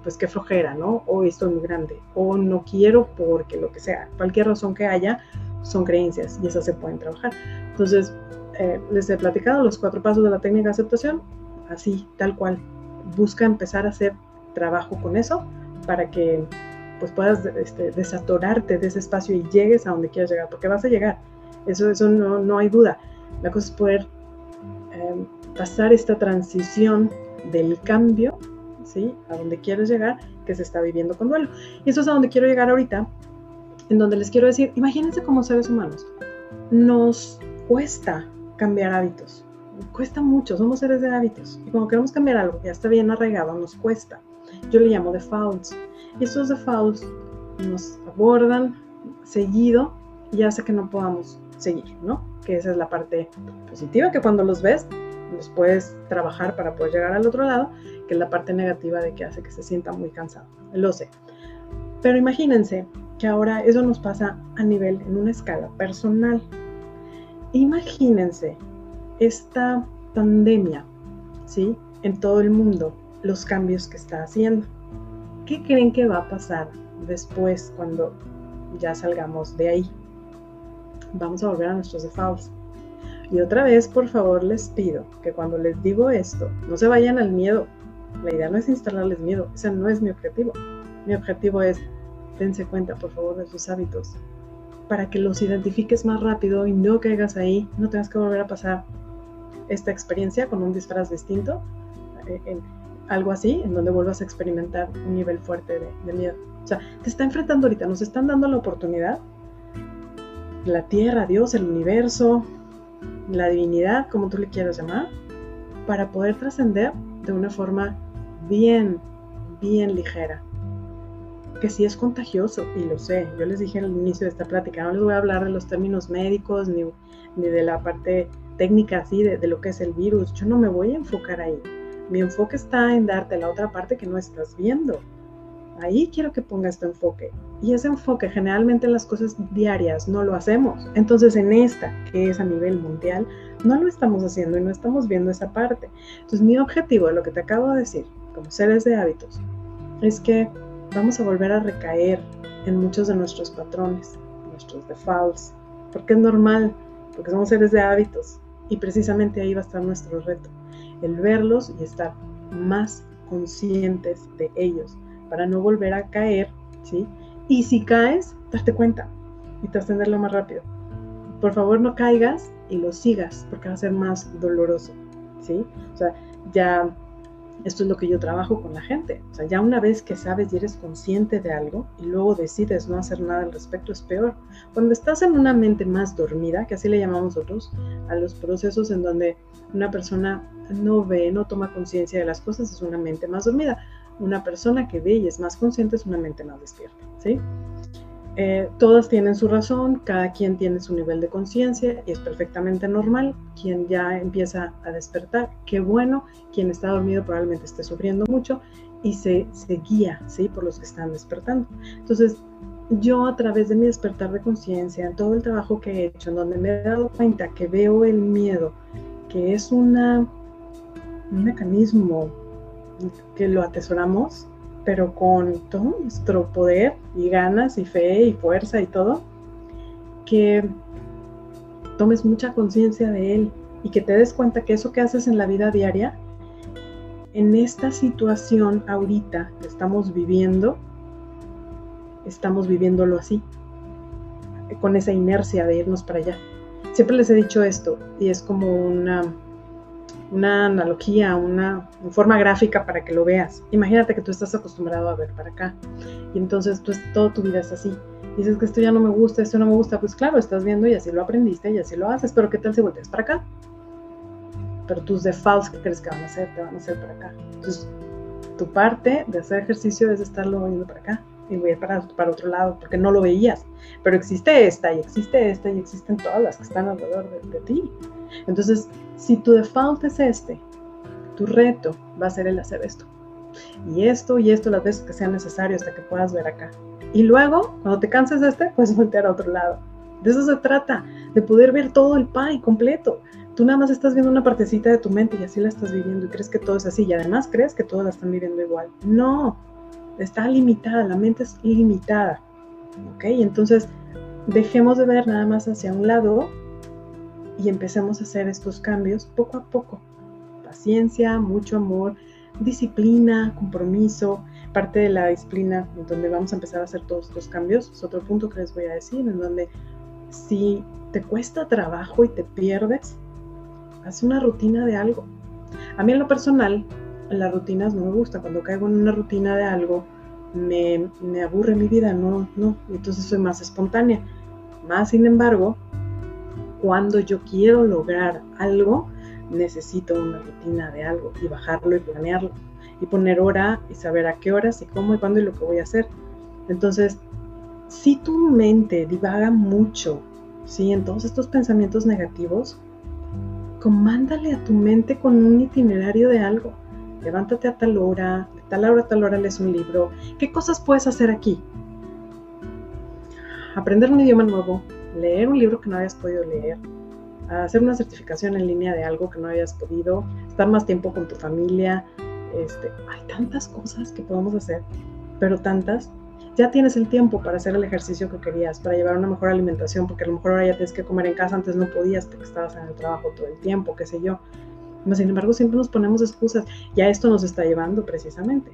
pues qué flojera, ¿no? O estoy muy grande, o no quiero porque lo que sea, cualquier razón que haya, son creencias y esas se pueden trabajar. Entonces, eh, les he platicado los cuatro pasos de la técnica de aceptación, así, tal cual. Busca empezar a hacer trabajo con eso para que pues puedas este, de ese espacio y llegues a donde quieras llegar, porque vas a llegar eso, eso no, no hay duda. La cosa es poder eh, pasar esta transición del cambio, ¿sí? A donde quieres llegar, que se está viviendo con duelo. Y eso es a donde quiero llegar ahorita, en donde les quiero decir, imagínense como seres humanos, nos cuesta cambiar hábitos, cuesta mucho, somos seres de hábitos. Y cuando queremos cambiar algo que ya está bien arraigado, nos cuesta. Yo le llamo defaults. Y estos defaults nos abordan seguido y hace que no podamos seguir, ¿no? Que esa es la parte positiva, que cuando los ves, los puedes trabajar para poder llegar al otro lado, que es la parte negativa de que hace que se sienta muy cansado. Lo sé. Pero imagínense que ahora eso nos pasa a nivel, en una escala personal. Imagínense esta pandemia, ¿sí? En todo el mundo, los cambios que está haciendo. ¿Qué creen que va a pasar después cuando ya salgamos de ahí? vamos a volver a nuestros defaults. Y otra vez, por favor, les pido que cuando les digo esto, no se vayan al miedo. La idea no es instalarles miedo, ese no es mi objetivo. Mi objetivo es, dense cuenta, por favor, de sus hábitos, para que los identifiques más rápido y no caigas ahí, no tengas que volver a pasar esta experiencia con un disfraz distinto, eh, algo así, en donde vuelvas a experimentar un nivel fuerte de, de miedo. O sea, te está enfrentando ahorita, nos están dando la oportunidad la tierra, Dios, el universo, la divinidad, como tú le quieras llamar, para poder trascender de una forma bien, bien ligera. que sí es contagioso, y lo sé. Yo les dije al inicio de esta plática, no les voy a hablar de los términos médicos ni, ni de la parte técnica así de, de, lo que es el virus. Yo no me voy a enfocar ahí. Mi enfoque está en darte la otra parte que no estás viendo. Ahí quiero que pongas tu enfoque. Y ese enfoque generalmente en las cosas diarias no lo hacemos. Entonces en esta, que es a nivel mundial, no lo estamos haciendo y no estamos viendo esa parte. Entonces mi objetivo lo que te acabo de decir, como seres de hábitos, es que vamos a volver a recaer en muchos de nuestros patrones, nuestros defaults, porque es normal, porque somos seres de hábitos y precisamente ahí va a estar nuestro reto, el verlos y estar más conscientes de ellos para no volver a caer, ¿sí? Y si caes, darte cuenta y trascenderlo más rápido. Por favor, no caigas y lo sigas porque va a ser más doloroso, ¿sí? O sea, ya esto es lo que yo trabajo con la gente. O sea, ya una vez que sabes y eres consciente de algo y luego decides no hacer nada al respecto, es peor. Cuando estás en una mente más dormida, que así le llamamos nosotros a los procesos en donde una persona no ve, no toma conciencia de las cosas, es una mente más dormida. Una persona que ve y es más consciente es una mente más despierta, ¿sí? Eh, todas tienen su razón, cada quien tiene su nivel de conciencia y es perfectamente normal. Quien ya empieza a despertar, qué bueno. Quien está dormido probablemente esté sufriendo mucho y se, se guía ¿sí? por los que están despertando. Entonces, yo a través de mi despertar de conciencia, en todo el trabajo que he hecho, en donde me he dado cuenta que veo el miedo, que es una, un mecanismo que lo atesoramos, pero con todo nuestro poder y ganas y fe y fuerza y todo, que tomes mucha conciencia de él y que te des cuenta que eso que haces en la vida diaria, en esta situación ahorita que estamos viviendo, estamos viviéndolo así, con esa inercia de irnos para allá. Siempre les he dicho esto y es como una una analogía, una, forma gráfica para que lo veas. Imagínate que tú estás acostumbrado a ver para acá y entonces tú, toda tu vida es así. dices que esto ya no me gusta, esto no me gusta, pues claro, estás viendo y así lo aprendiste y así lo haces, pero ¿qué tal si volteas para acá? Pero tus defaults que crees que van a hacer, te van a hacer para acá. Entonces, tu parte de hacer ejercicio es estarlo viendo para acá y voy para, para otro lado, porque no lo veías. Pero existe esta y existe esta y existen todas las que están alrededor de ti. Entonces, si tu default es este, tu reto va a ser el hacer esto. Y esto y esto las veces que sea necesario hasta que puedas ver acá. Y luego, cuando te canses de este, puedes voltear a otro lado. De eso se trata, de poder ver todo el pie completo. Tú nada más estás viendo una partecita de tu mente y así la estás viviendo y crees que todo es así y además crees que todos la están viviendo igual. No, está limitada, la mente es limitada. ¿Ok? Entonces, dejemos de ver nada más hacia un lado y empecemos a hacer estos cambios poco a poco. Paciencia, mucho amor, disciplina, compromiso. Parte de la disciplina en donde vamos a empezar a hacer todos estos cambios es otro punto que les voy a decir, en donde si te cuesta trabajo y te pierdes, haz una rutina de algo. A mí en lo personal, las rutinas no me gustan. Cuando caigo en una rutina de algo, me, me aburre mi vida, no, no. Entonces soy más espontánea. Más sin embargo, cuando yo quiero lograr algo, necesito una rutina de algo y bajarlo y planearlo y poner hora y saber a qué horas y cómo y cuándo y lo que voy a hacer. Entonces, si tu mente divaga mucho, ¿sí? En todos estos pensamientos negativos, comándale a tu mente con un itinerario de algo. Levántate a tal hora, de tal hora a tal hora lees un libro. ¿Qué cosas puedes hacer aquí? Aprender un idioma nuevo, leer un libro que no habías podido leer, hacer una certificación en línea de algo que no habías podido, estar más tiempo con tu familia. Este, hay tantas cosas que podemos hacer, pero tantas. Ya tienes el tiempo para hacer el ejercicio que querías, para llevar una mejor alimentación, porque a lo mejor ahora ya tienes que comer en casa, antes no podías porque estabas en el trabajo todo el tiempo, qué sé yo. Sin embargo, siempre nos ponemos excusas y a esto nos está llevando precisamente.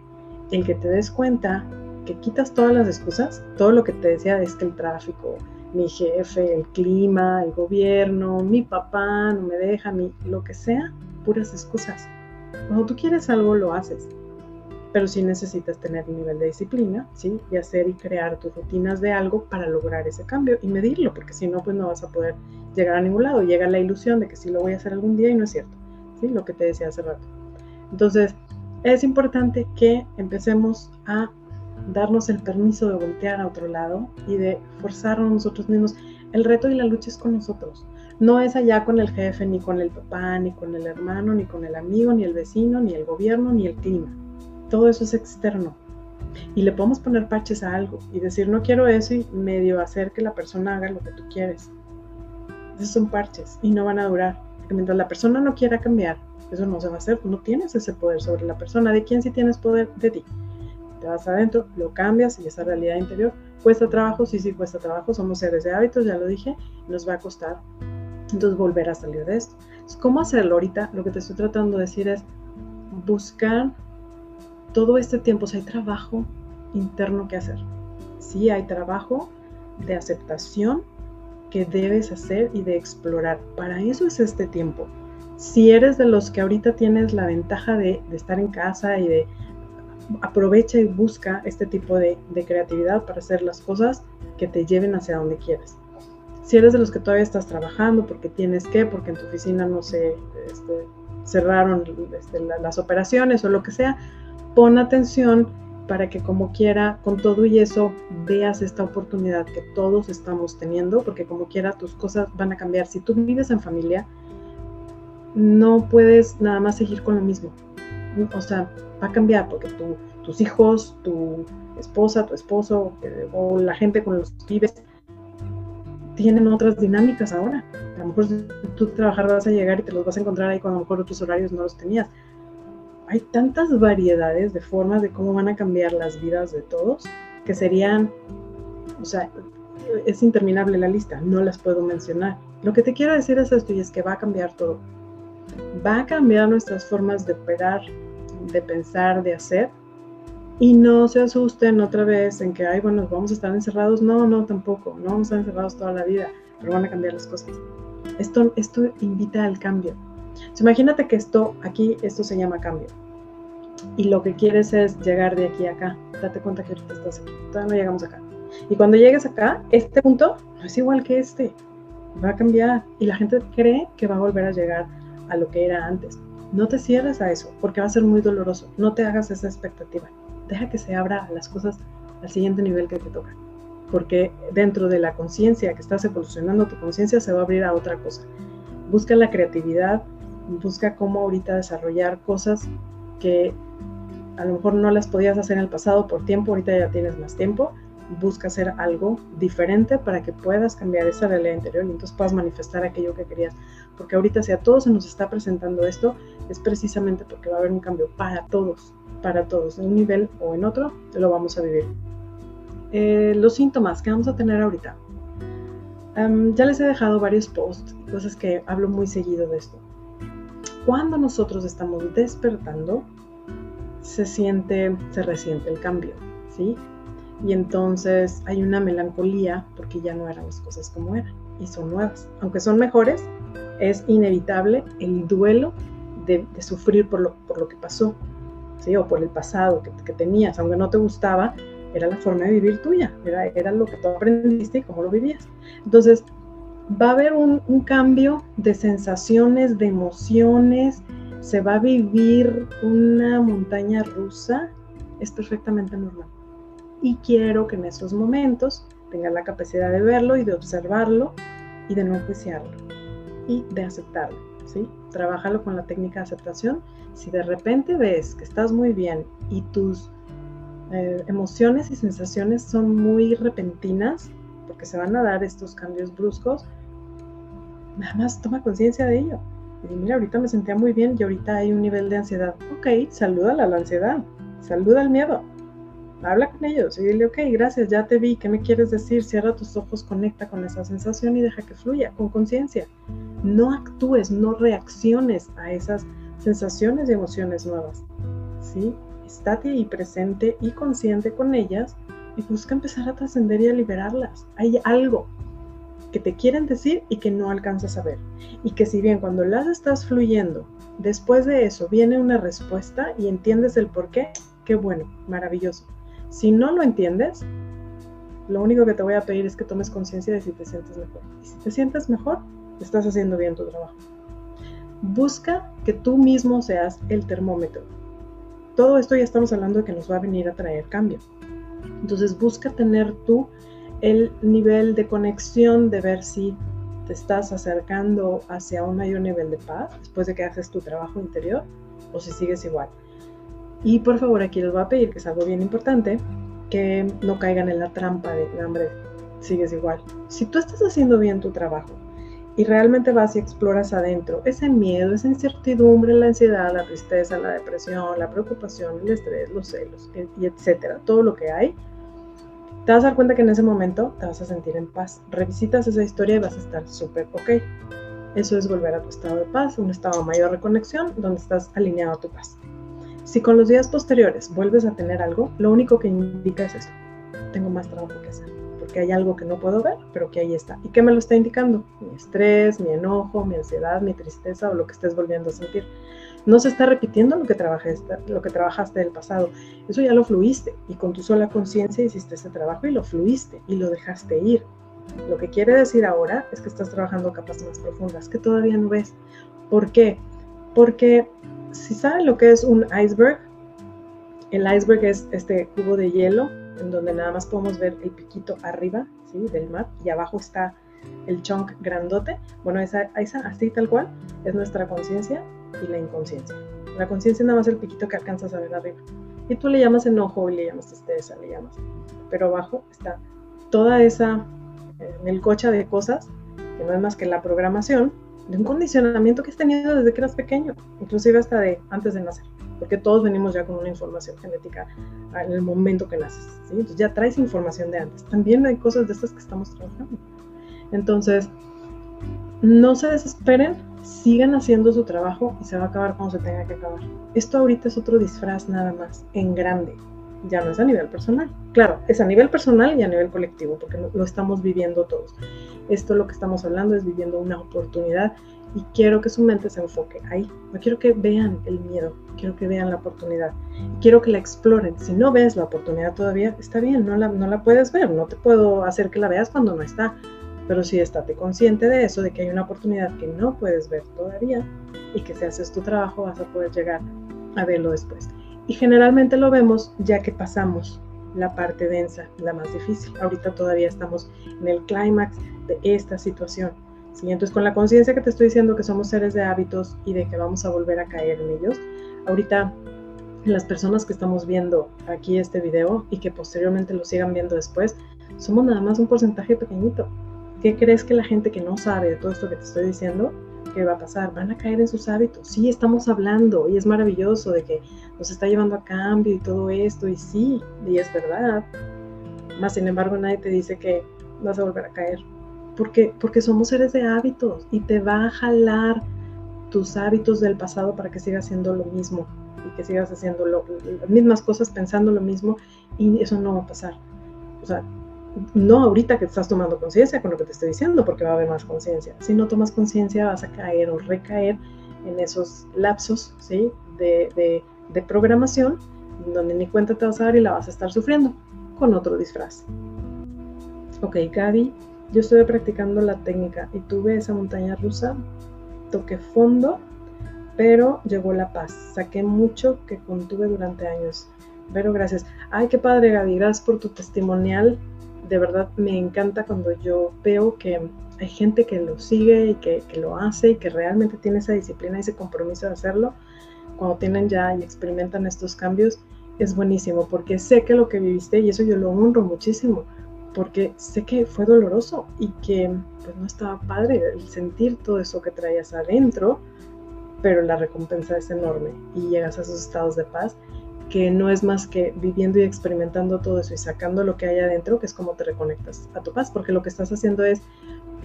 El que te des cuenta que quitas todas las excusas, todo lo que te decía es que el tráfico, mi jefe, el clima, el gobierno, mi papá no me deja, mi, lo que sea, puras excusas. Cuando tú quieres algo, lo haces. Pero sí necesitas tener un nivel de disciplina, ¿sí? Y hacer y crear tus rutinas de algo para lograr ese cambio y medirlo, porque si no, pues no vas a poder llegar a ningún lado. Llega la ilusión de que sí lo voy a hacer algún día y no es cierto, ¿sí? Lo que te decía hace rato. Entonces, es importante que empecemos a darnos el permiso de voltear a otro lado y de forzarnos nosotros mismos. El reto y la lucha es con nosotros. No es allá con el jefe, ni con el papá, ni con el hermano, ni con el amigo, ni el vecino, ni el gobierno, ni el clima. Todo eso es externo. Y le podemos poner parches a algo y decir, no quiero eso y medio hacer que la persona haga lo que tú quieres. Esos son parches y no van a durar. Porque mientras la persona no quiera cambiar, eso no se va a hacer. No tienes ese poder sobre la persona. ¿De quién sí tienes poder? De ti. Vas adentro, lo cambias y esa realidad interior cuesta trabajo. Sí, sí, cuesta trabajo. Somos seres de hábitos, ya lo dije. Nos va a costar. Entonces volver a salir de esto. ¿Cómo hacerlo ahorita? Lo que te estoy tratando de decir es buscar todo este tiempo. si hay trabajo interno que hacer. Sí, hay trabajo de aceptación que debes hacer y de explorar. Para eso es este tiempo. Si eres de los que ahorita tienes la ventaja de, estar en casa y de aprovecha y busca este tipo de, creatividad para hacer las cosas que te lleven hacia donde quieres. Si eres de los que todavía estás trabajando porque tienes que, porque en tu oficina no sé, este, cerraron este, las operaciones o lo que sea, pon atención para que como quiera, con todo y eso, veas esta oportunidad que todos estamos teniendo, porque como quiera tus cosas van a cambiar. Si tú vives en familia, no puedes nada más seguir con lo mismo. O sea, va a cambiar porque tus hijos, tu esposa, tu esposo eh, o la gente con los que vives tienen otras dinámicas ahora. A lo mejor tú trabajar vas a llegar y te los vas a encontrar ahí cuando a lo mejor otros horarios no los tenías hay tantas variedades de formas de cómo van a cambiar las vidas de todos que serían, o sea, es interminable la lista, no las puedo mencionar. Lo que te quiero decir es esto y es que va a cambiar todo. Va a cambiar nuestras formas de operar, de pensar, de hacer. Y no se asusten otra vez en que, ay, bueno, vamos a estar encerrados. No, no, tampoco. No vamos a estar encerrados toda la vida, pero van a cambiar las cosas. Esto, esto invita al cambio imagínate que esto, aquí, esto se llama cambio. Y lo que quieres es llegar de aquí a acá. Date cuenta que ahorita estás aquí. Todavía no llegamos acá. Y cuando llegues acá, este punto no es igual que este. Va a cambiar. Y la gente cree que va a volver a llegar a lo que era antes. No te cierres a eso, porque va a ser muy doloroso. No te hagas esa expectativa. Deja que se abra las cosas al siguiente nivel que te toca. Porque dentro de la conciencia que estás evolucionando, tu conciencia se va a abrir a otra cosa. Busca la creatividad, busca cómo ahorita desarrollar cosas que a lo mejor no las podías hacer en el pasado por tiempo, ahorita ya tienes más tiempo, busca hacer algo diferente para que puedas cambiar esa realidad interior y entonces puedas manifestar aquello que querías. Porque ahorita si a todos se nos está presentando esto, es precisamente porque va a haber un cambio para todos, para todos, en un nivel o en otro, lo vamos a vivir. Eh, los síntomas que vamos a tener ahorita. ya les he dejado varios posts, cosas que hablo muy seguido de esto cuando nosotros estamos despertando, se siente, se resiente el cambio, ¿sí? Y entonces hay una melancolía porque ya no eran las cosas como eran y son nuevas. Aunque son mejores, es inevitable el duelo de, sufrir por lo, por lo, que pasó. O por el pasado que, tenías, aunque no te gustaba, era la forma de vivir tuya, era, era lo que tú aprendiste y cómo lo vivías. Entonces, va a haber un, cambio de sensaciones, de emociones, se va a vivir una montaña rusa, es perfectamente normal. Y quiero que en esos momentos tengas la capacidad de verlo y de observarlo y de no juiciarlo y de aceptarlo, ¿sí? Trabájalo con la técnica de aceptación. Si de repente ves que estás muy bien y tus eh, emociones y sensaciones son muy repentinas, porque se van a dar estos cambios bruscos, nada más toma conciencia de ello. Y mira, ahorita me sentía muy bien y ahorita hay un nivel de ansiedad. Ok, saluda a la ansiedad, saluda al miedo. Habla con ellos y dile, ok, gracias, ya te vi, ¿qué me quieres decir? Cierra tus ojos, conecta con esa sensación y deja que fluya con conciencia. No actúes, no reacciones a esas sensaciones y emociones nuevas. ¿Sí? Estate ahí presente y consciente con ellas y busca empezar a trascender y a liberarlas. Hay algo que te quieren decir y que no alcanzas a ver. Y que si bien cuando las estás fluyendo, después de eso viene una respuesta y entiendes el por qué, qué bueno, maravilloso. Si no lo entiendes, lo único que te voy a pedir es que tomes conciencia de si te sientes mejor. Y si te sientes mejor, estás haciendo bien tu trabajo. Busca que tú mismo seas el termómetro. Todo esto ya estamos hablando de que nos va a venir a traer cambio. Entonces busca tener tú el nivel de conexión de ver si te estás acercando hacia un mayor nivel de paz después de que haces tu trabajo interior o si sigues igual. Y por favor aquí les voy a pedir, que es algo bien importante, que no caigan en la trampa de, hambre, sigues igual. Si tú estás haciendo bien tu trabajo y realmente vas y exploras adentro ese miedo, esa incertidumbre, la ansiedad, la tristeza, la depresión, la preocupación, el estrés, los celos, y etcétera, todo lo que hay, te vas a dar cuenta que en ese momento te vas a sentir en paz. Revisitas esa historia y vas a estar súper ok. Eso es volver a tu estado de paz, un estado de mayor reconexión, donde estás alineado a tu paz. Si con los días posteriores vuelves a tener algo, lo único que indica es esto. Tengo más trabajo que hacer, porque hay algo que no puedo ver, pero que ahí está. ¿Y qué me lo está indicando? Mi estrés, mi enojo, mi ansiedad, mi tristeza o lo que estés volviendo a sentir. No se está repitiendo lo que, trabajaste, lo que trabajaste del pasado. Eso ya lo fluiste y con tu sola conciencia hiciste ese trabajo y lo fluiste y lo dejaste ir. Lo que quiere decir ahora es que estás trabajando capas más profundas que todavía no ves. ¿Por qué? Porque si saben lo que es un iceberg, el iceberg es este cubo de hielo en donde nada más podemos ver el piquito arriba ¿sí? del mar y abajo está el chunk grandote. Bueno, esa, esa así tal cual es nuestra conciencia y la inconsciencia. La conciencia nada más el piquito que alcanzas a ver arriba. Y tú le llamas enojo y le llamas tristeza, le llamas. Pero abajo está toda esa el coche de cosas que no es más que la programación de un condicionamiento que has tenido desde que eras pequeño, inclusive hasta de antes de nacer, porque todos venimos ya con una información genética en el momento que naces, entonces ya traes información de antes. También hay cosas de estas que estamos trabajando. Entonces, no se desesperen, sigan haciendo su trabajo y se va a acabar cuando se tenga que acabar. Esto ahorita es otro disfraz nada más, en grande ya no es a nivel personal. Claro, es a nivel personal y a nivel colectivo, porque lo, estamos viviendo todos. Esto lo que estamos hablando es viviendo una oportunidad y quiero que su mente se enfoque ahí. No quiero que vean el miedo, quiero que vean la oportunidad. quiero que la exploren. Si no ves la oportunidad todavía, está bien, no la, no la puedes ver. No te puedo hacer que la veas cuando no está. Pero sí estate consciente de eso, de que hay una oportunidad que no puedes ver todavía y que si haces tu trabajo vas a poder llegar a verlo después. Y generalmente lo vemos ya que pasamos la parte densa, la más difícil. Ahorita todavía estamos en el clímax de esta situación. ¿sí? Entonces, con la conciencia que te estoy diciendo que somos seres de hábitos y de que vamos a volver a caer en ellos, ahorita las personas que estamos viendo aquí este video y que posteriormente lo sigan viendo después, somos nada más un porcentaje pequeñito. ¿Qué crees que la gente que no sabe de todo esto que te estoy diciendo ¿qué va a pasar? Van a caer en sus hábitos. Sí, estamos hablando y es maravilloso de que nos está llevando a cambio y todo esto, y sí, y es verdad. Más sin embargo, nadie te dice que vas a volver a caer. Porque, porque somos seres de hábitos y te va a jalar tus hábitos del pasado para que sigas haciendo lo mismo y que sigas haciendo las mismas cosas, pensando lo mismo, y eso no va a pasar. O sea, no ahorita que estás tomando conciencia con lo que te estoy diciendo, porque va a haber más conciencia. Si no tomas conciencia, vas a caer o recaer en esos lapsos ¿sí? de, de, programación, donde ni cuenta te vas a dar y la vas a estar sufriendo con otro disfraz. Ok, Gaby, yo estuve practicando la técnica y tuve esa montaña rusa, toqué fondo, pero llegó la paz. Saqué mucho que contuve durante años. Pero gracias. Ay, qué padre, Gaby. Gracias por tu testimonial de verdad me encanta cuando yo veo que hay gente que lo sigue y que, lo hace y que realmente tiene esa disciplina y ese compromiso de hacerlo. Cuando tienen ya y experimentan estos cambios, es buenísimo porque sé que lo que viviste, y eso yo lo honro muchísimo, porque sé que fue doloroso y que pues no estaba padre el sentir todo eso que traías adentro, pero la recompensa es enorme y llegas a esos estados de paz que no es más que viviendo y experimentando todo eso y sacando lo que hay adentro, que es como te reconectas a tu paz, porque lo que estás haciendo es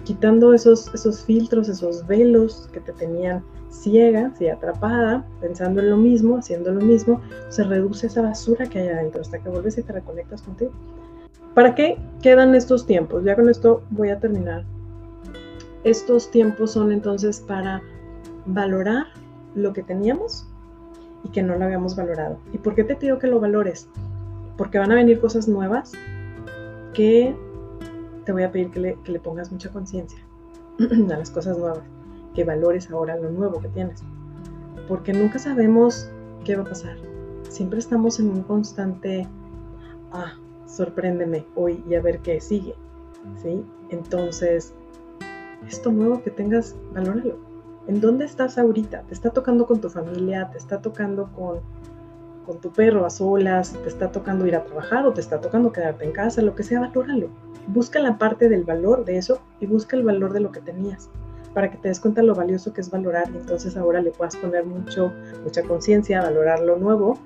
quitando esos, esos filtros, esos velos que te tenían ciega, y atrapada, pensando en lo mismo, haciendo lo mismo, se reduce esa basura que hay adentro hasta que vuelves y te reconectas contigo. ¿Para qué quedan estos tiempos? Ya con esto voy a terminar. Estos tiempos son entonces para valorar lo que teníamos y que no lo habíamos valorado. ¿Y por qué te pido que lo valores? Porque van a venir cosas nuevas que te voy a pedir que le, pongas mucha conciencia a las cosas nuevas, que valores ahora lo nuevo que tienes. Porque nunca sabemos qué va a pasar. Siempre estamos en un constante, ah, sorpréndeme hoy y a ver qué sigue, ¿sí? Entonces, esto nuevo que tengas, valóralo. ¿En dónde estás ahorita? ¿Te está tocando con tu familia? ¿Te está tocando con, con tu perro a solas? ¿Te está tocando ir a trabajar o te está tocando quedarte en casa? Lo que sea, valóralo. Busca la parte del valor de eso y busca el valor de lo que tenías para que te des cuenta lo valioso que es valorar y entonces ahora le puedas poner mucho, mucha conciencia, valorar lo nuevo,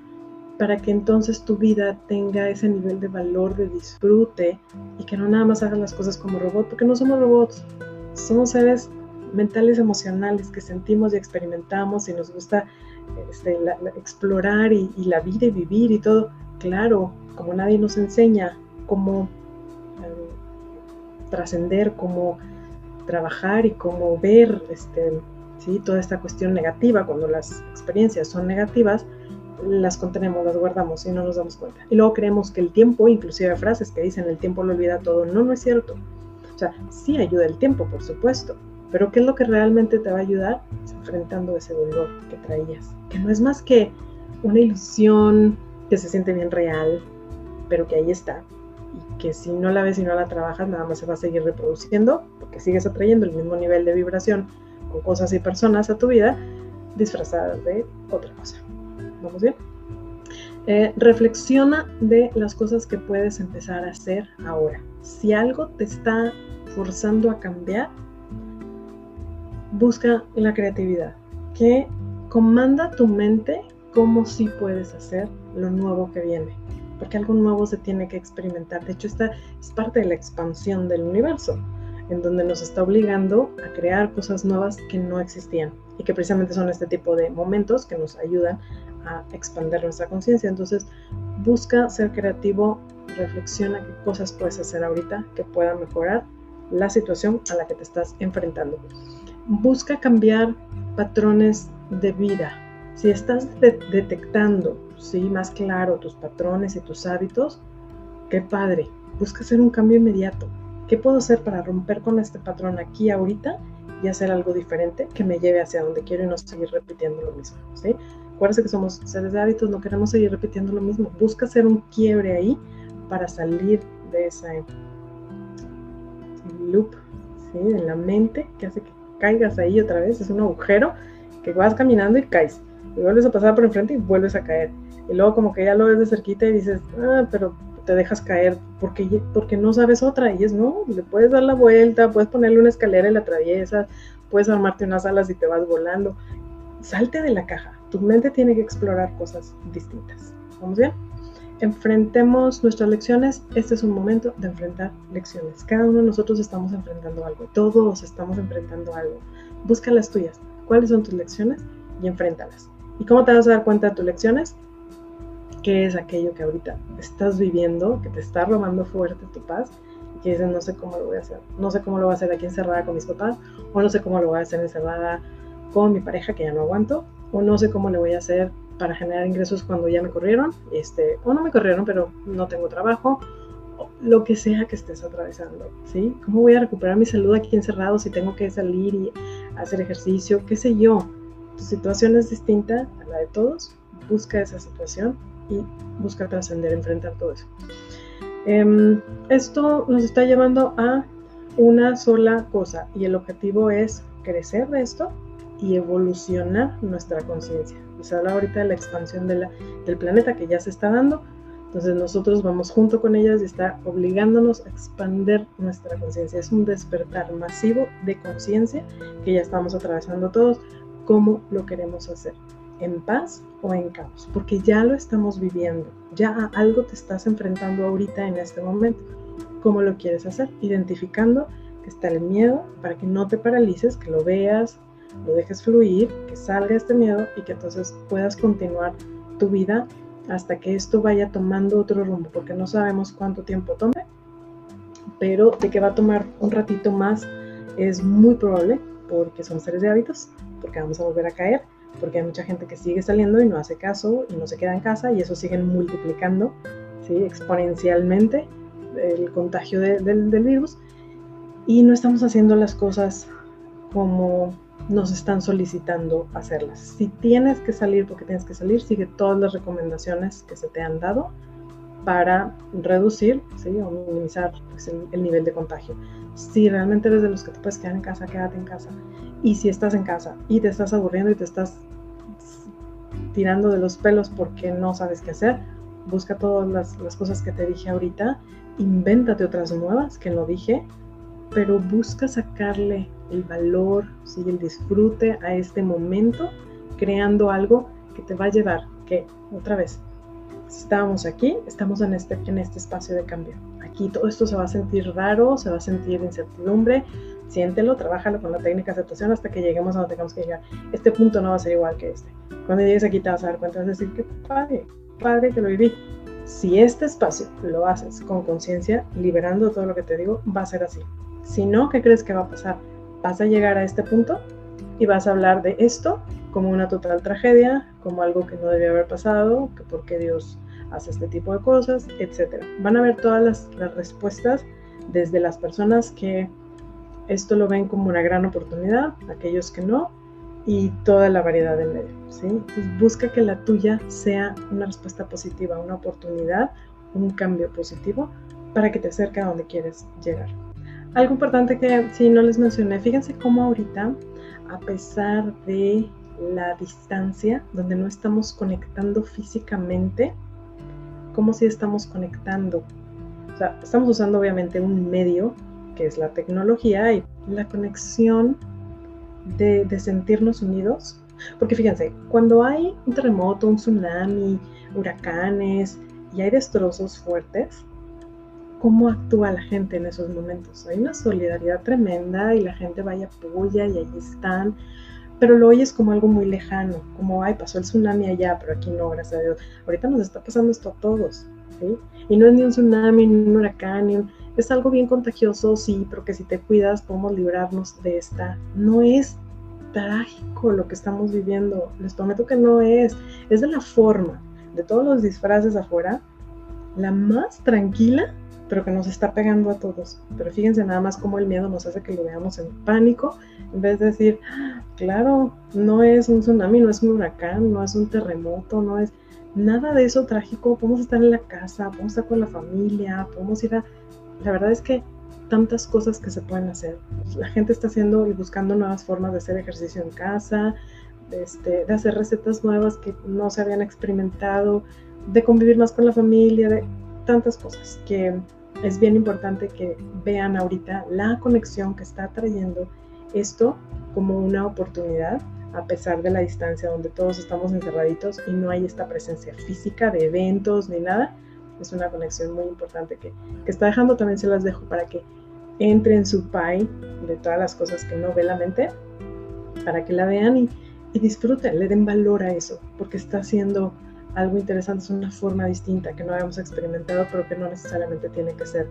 para que entonces tu vida tenga ese nivel de valor, de disfrute y que no nada más hagas las cosas como robot, porque no somos robots, somos seres mentales, emocionales que sentimos y experimentamos y nos gusta este, explorar y, la vida y vivir y todo. Claro, como nadie nos enseña cómo eh, trascender, cómo trabajar y cómo ver este, ¿sí? toda esta cuestión negativa, cuando las experiencias son negativas, las contenemos, las guardamos y no nos damos cuenta. Y luego creemos que el tiempo, inclusive frases que dicen el tiempo lo olvida todo, no, no es cierto. O sea, sí ayuda el tiempo, por supuesto, pero ¿qué es lo que realmente te va a ayudar? Es enfrentando ese dolor que traías, que no es más que una ilusión que se siente bien real, pero que ahí está, y que si no la ves y no la trabajas, nada más se va a seguir reproduciendo, porque sigues atrayendo el mismo nivel de vibración con cosas y personas a tu vida, disfrazadas de otra cosa. ¿Vamos bien? Eh, reflexiona de las cosas que puedes empezar a hacer ahora. Si algo te está forzando a cambiar, busca la creatividad, que comanda tu mente cómo sí puedes hacer lo nuevo que viene, porque algo nuevo se tiene que experimentar. De hecho, esta es parte de la expansión del universo, en donde nos está obligando a crear cosas nuevas que no existían y que precisamente son este tipo de momentos que nos ayudan a expandir nuestra conciencia. Entonces, busca ser creativo, reflexiona qué cosas puedes hacer ahorita que puedan mejorar la situación a la que te estás enfrentando. Busca cambiar patrones de vida. Si estás detectando, sí, más claro tus patrones y tus hábitos, qué padre. Busca hacer un cambio inmediato. ¿Qué puedo hacer para romper con este patrón aquí ahorita y hacer algo diferente que me lleve hacia donde quiero y no seguir repitiendo lo mismo? ¿sí? Acuérdense que somos seres de hábitos, no queremos seguir repitiendo lo mismo. Busca hacer un quiebre ahí para salir de ese loop ¿sí? en la mente que hace que caigas ahí otra vez. Es un agujero que vas caminando y caes. Y vuelves a pasar por enfrente y vuelves a caer. Y luego como que ya lo ves de cerquita y dices, ah, pero te dejas caer porque, porque no sabes otra. Y es, no, le puedes dar la vuelta, puedes ponerle una escalera y la atraviesas, puedes armarte unas alas y te vas volando. Salte de la caja tu mente tiene que explorar cosas distintas. ¿Vamos bien? Enfrentemos nuestras lecciones. Este es un momento de enfrentar lecciones. Cada uno de nosotros estamos enfrentando algo. Todos estamos enfrentando algo. Busca las tuyas. ¿Cuáles son tus lecciones? Y enfréntalas. ¿Y cómo te vas a dar cuenta de tus lecciones? ¿Qué es aquello que ahorita estás viviendo, que te está robando fuerte tu paz? Y que dices, no sé cómo lo voy a hacer. No sé cómo lo voy a hacer aquí encerrada con mis papás. O no sé cómo lo voy a hacer encerrada con mi pareja que ya no aguanto o no sé cómo le voy a hacer para generar ingresos cuando ya me corrieron, este, o no me corrieron, pero no tengo trabajo, lo que sea que estés atravesando, ¿sí? ¿Cómo voy a recuperar mi salud aquí encerrado si tengo que salir y hacer ejercicio? ¿Qué sé yo? Tu situación es distinta a la de todos, busca esa situación y busca trascender, enfrentar todo eso. Em, esto nos está llevando a una sola cosa y el objetivo es crecer de esto y evolucionar nuestra conciencia. Se habla ahorita de la expansión del planeta que ya se está dando, entonces nosotros vamos junto con ellas y está obligándonos a expandir nuestra conciencia. Es un despertar masivo de conciencia que ya estamos atravesando todos, cómo lo queremos hacer, en paz o en caos, porque ya lo estamos viviendo, ya a algo te estás enfrentando ahorita en este momento. ¿Cómo lo quieres hacer? Identificando que está el miedo para que no te paralices, que lo veas, lo dejes fluir, que salga este miedo y que entonces puedas continuar tu vida hasta que esto vaya tomando otro rumbo, porque no sabemos cuánto tiempo tome, pero de que va a tomar un ratito más es muy probable, porque son seres de hábitos, porque vamos a volver a caer, porque hay mucha gente que sigue saliendo y no hace caso y no se queda en casa y eso sigue multiplicando ¿sí? exponencialmente el contagio del virus y no estamos haciendo las cosas como nos están solicitando hacerlas. Si tienes que salir porque tienes que salir, sigue todas las recomendaciones que se te han dado para reducir ¿sí? o minimizar pues, el, nivel de contagio. Si realmente eres de los que te puedes quedar en casa, quédate en casa. Y si estás en casa y te estás aburriendo y te estás tirando de los pelos porque no sabes qué hacer, busca todas las, las cosas que te dije ahorita, invéntate otras nuevas que no dije, pero busca sacarle el valor, ¿sí? el disfrute a este momento, creando algo que te va a llevar, que otra vez, si estábamos aquí, estamos en este, en este espacio de cambio. Aquí todo esto se va a sentir raro, se va a sentir incertidumbre, siéntelo, trabájalo con la técnica de aceptación hasta que lleguemos a donde tengamos que llegar. Este punto no va a ser igual que este. Cuando llegues aquí te vas a dar cuenta, vas a decir, qué padre, padre que lo viví. Si este espacio lo haces con conciencia, liberando todo lo que te digo, va a ser así. Si no, ¿qué crees que va a pasar? Vas a llegar a este punto y vas a hablar de esto como una total tragedia, como algo que no debía haber pasado, que por qué Dios hace este tipo de cosas, etc. Van a ver todas las, las respuestas desde las personas que esto lo ven como una gran oportunidad, aquellos que no, y toda la variedad de medio. ¿sí? Entonces busca que la tuya sea una respuesta positiva, una oportunidad, un cambio positivo para que te acerque a donde quieres llegar. Algo importante que si no les mencioné, fíjense cómo ahorita, a pesar de la distancia, donde no estamos conectando físicamente, como si estamos conectando. O sea, estamos usando obviamente un medio que es la tecnología y la conexión de, de sentirnos unidos. Porque fíjense, cuando hay un terremoto, un tsunami, huracanes y hay destrozos fuertes, cómo actúa la gente en esos momentos. Hay una solidaridad tremenda y la gente va y apoya y ahí están, pero lo oyes como algo muy lejano, como, ay, pasó el tsunami allá, pero aquí no, gracias a Dios. Ahorita nos está pasando esto a todos, ¿sí? Y no es ni un tsunami, ni un huracán, es algo bien contagioso, sí, pero que si te cuidas podemos librarnos de esta. No es trágico lo que estamos viviendo, les prometo que no es, es de la forma, de todos los disfraces afuera, la más tranquila pero que nos está pegando a todos. Pero fíjense nada más cómo el miedo nos hace que lo veamos en pánico, en vez de decir, claro, no es un tsunami, no es un huracán, no es un terremoto, no es nada de eso trágico, podemos estar en la casa, podemos estar con la familia, podemos ir a... La verdad es que tantas cosas que se pueden hacer. La gente está haciendo y buscando nuevas formas de hacer ejercicio en casa, de, este, de hacer recetas nuevas que no se habían experimentado, de convivir más con la familia, de tantas cosas que es bien importante que vean ahorita la conexión que está trayendo esto como una oportunidad a pesar de la distancia donde todos estamos encerraditos y no hay esta presencia física de eventos ni nada. Es una conexión muy importante que, está dejando, también se las dejo para que entre en su pie de todas las cosas que no ve la mente, para que la vean y, y disfruten, le den valor a eso, porque está haciendo algo interesante, es una forma distinta que no habíamos experimentado, pero que no necesariamente tiene que ser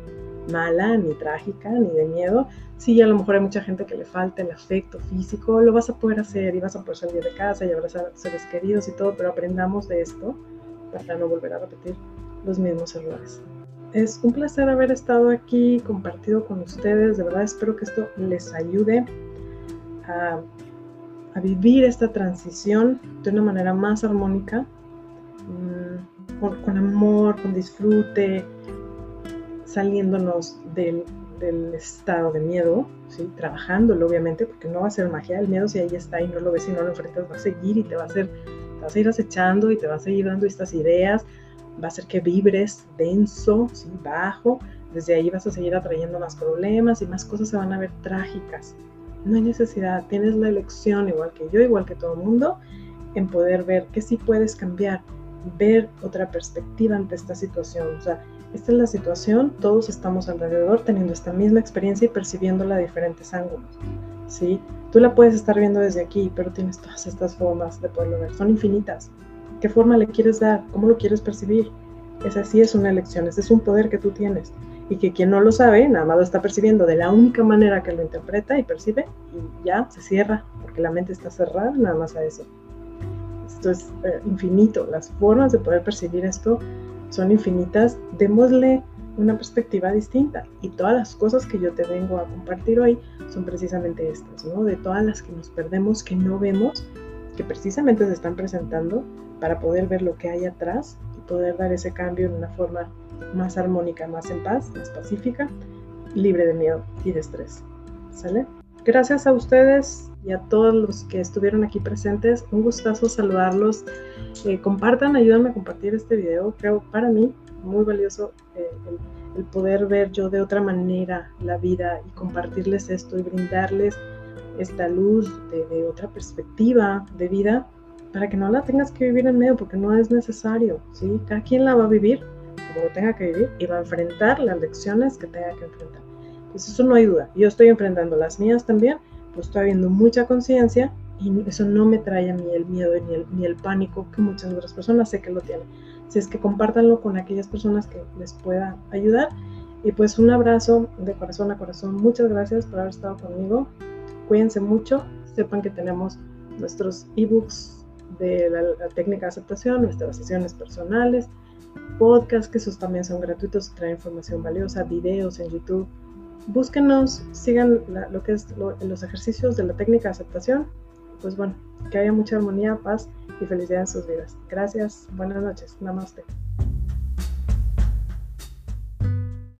mala, ni trágica, ni de miedo. Sí, a lo mejor hay mucha gente que le falta el afecto físico, lo vas a poder hacer y vas a poder salir de casa y abrazar a tus seres queridos y todo, pero aprendamos de esto para no volver a repetir los mismos errores. Es un placer haber estado aquí, compartido con ustedes. De verdad espero que esto les ayude a, a vivir esta transición de una manera más armónica Mm, con, amor, con disfrute, saliéndonos del, estado de miedo, ¿sí? trabajándolo obviamente, porque no va a ser magia, el miedo si ahí está y no lo ves y no lo enfrentas, va a seguir y te va a hacer, te vas a ir acechando y te va a seguir dando estas ideas, va a hacer que vibres denso, ¿sí? bajo, desde ahí vas a seguir atrayendo más problemas y más cosas se van a ver trágicas. No hay necesidad, tienes la elección, igual que yo, igual que todo el mundo, en poder ver que sí puedes cambiar, ver otra perspectiva ante esta situación. O sea, esta es la situación, todos estamos alrededor teniendo esta misma experiencia y percibiéndola de diferentes ángulos. ¿sí? Tú la puedes estar viendo desde aquí, pero tienes todas estas formas de poderlo ver. Son infinitas. ¿Qué forma le quieres dar? ¿Cómo lo quieres percibir? Esa sí es una elección, ese es un poder que tú tienes y que quien no lo sabe, nada más lo está percibiendo de la única manera que lo interpreta y percibe y ya se cierra, porque la mente está cerrada nada más a eso esto es eh, infinito, las formas de poder percibir esto son infinitas, démosle una perspectiva distinta. Y todas las cosas que yo te vengo a compartir hoy son precisamente estas, ¿no? De todas las que nos perdemos, que no vemos, que precisamente se están presentando para poder ver lo que hay atrás y poder dar ese cambio en una forma más armónica, más en paz, más pacífica, libre de miedo y de estrés. ¿Sale? Gracias a ustedes y a todos los que estuvieron aquí presentes. Un gustazo saludarlos. Eh, compartan, ayúdenme a compartir este video. Creo para mí muy valioso eh, el, poder ver yo de otra manera la vida y compartirles esto y brindarles esta luz de, otra perspectiva de vida para que no la tengas que vivir en medio porque no es necesario. ¿sí? Cada quien la va a vivir como tenga que vivir y va a enfrentar las lecciones que tenga que enfrentar. Pues eso no hay duda. Yo estoy enfrentando las mías también, pues estoy habiendo mucha conciencia y eso no me trae a mí el miedo ni el, ni el pánico que muchas otras personas sé que lo tienen. Si es que compártanlo con aquellas personas que les pueda ayudar. Y pues un abrazo de corazón a corazón. Muchas gracias por haber estado conmigo. Cuídense mucho. Sepan que tenemos nuestros ebooks de la, la técnica de aceptación, nuestras sesiones personales, podcasts que esos también son gratuitos, traen información valiosa, videos en YouTube búsquenos, sigan lo que es los ejercicios de la técnica de aceptación. Pues bueno, que haya mucha armonía, paz y felicidad en sus vidas. Gracias, buenas noches, namaste.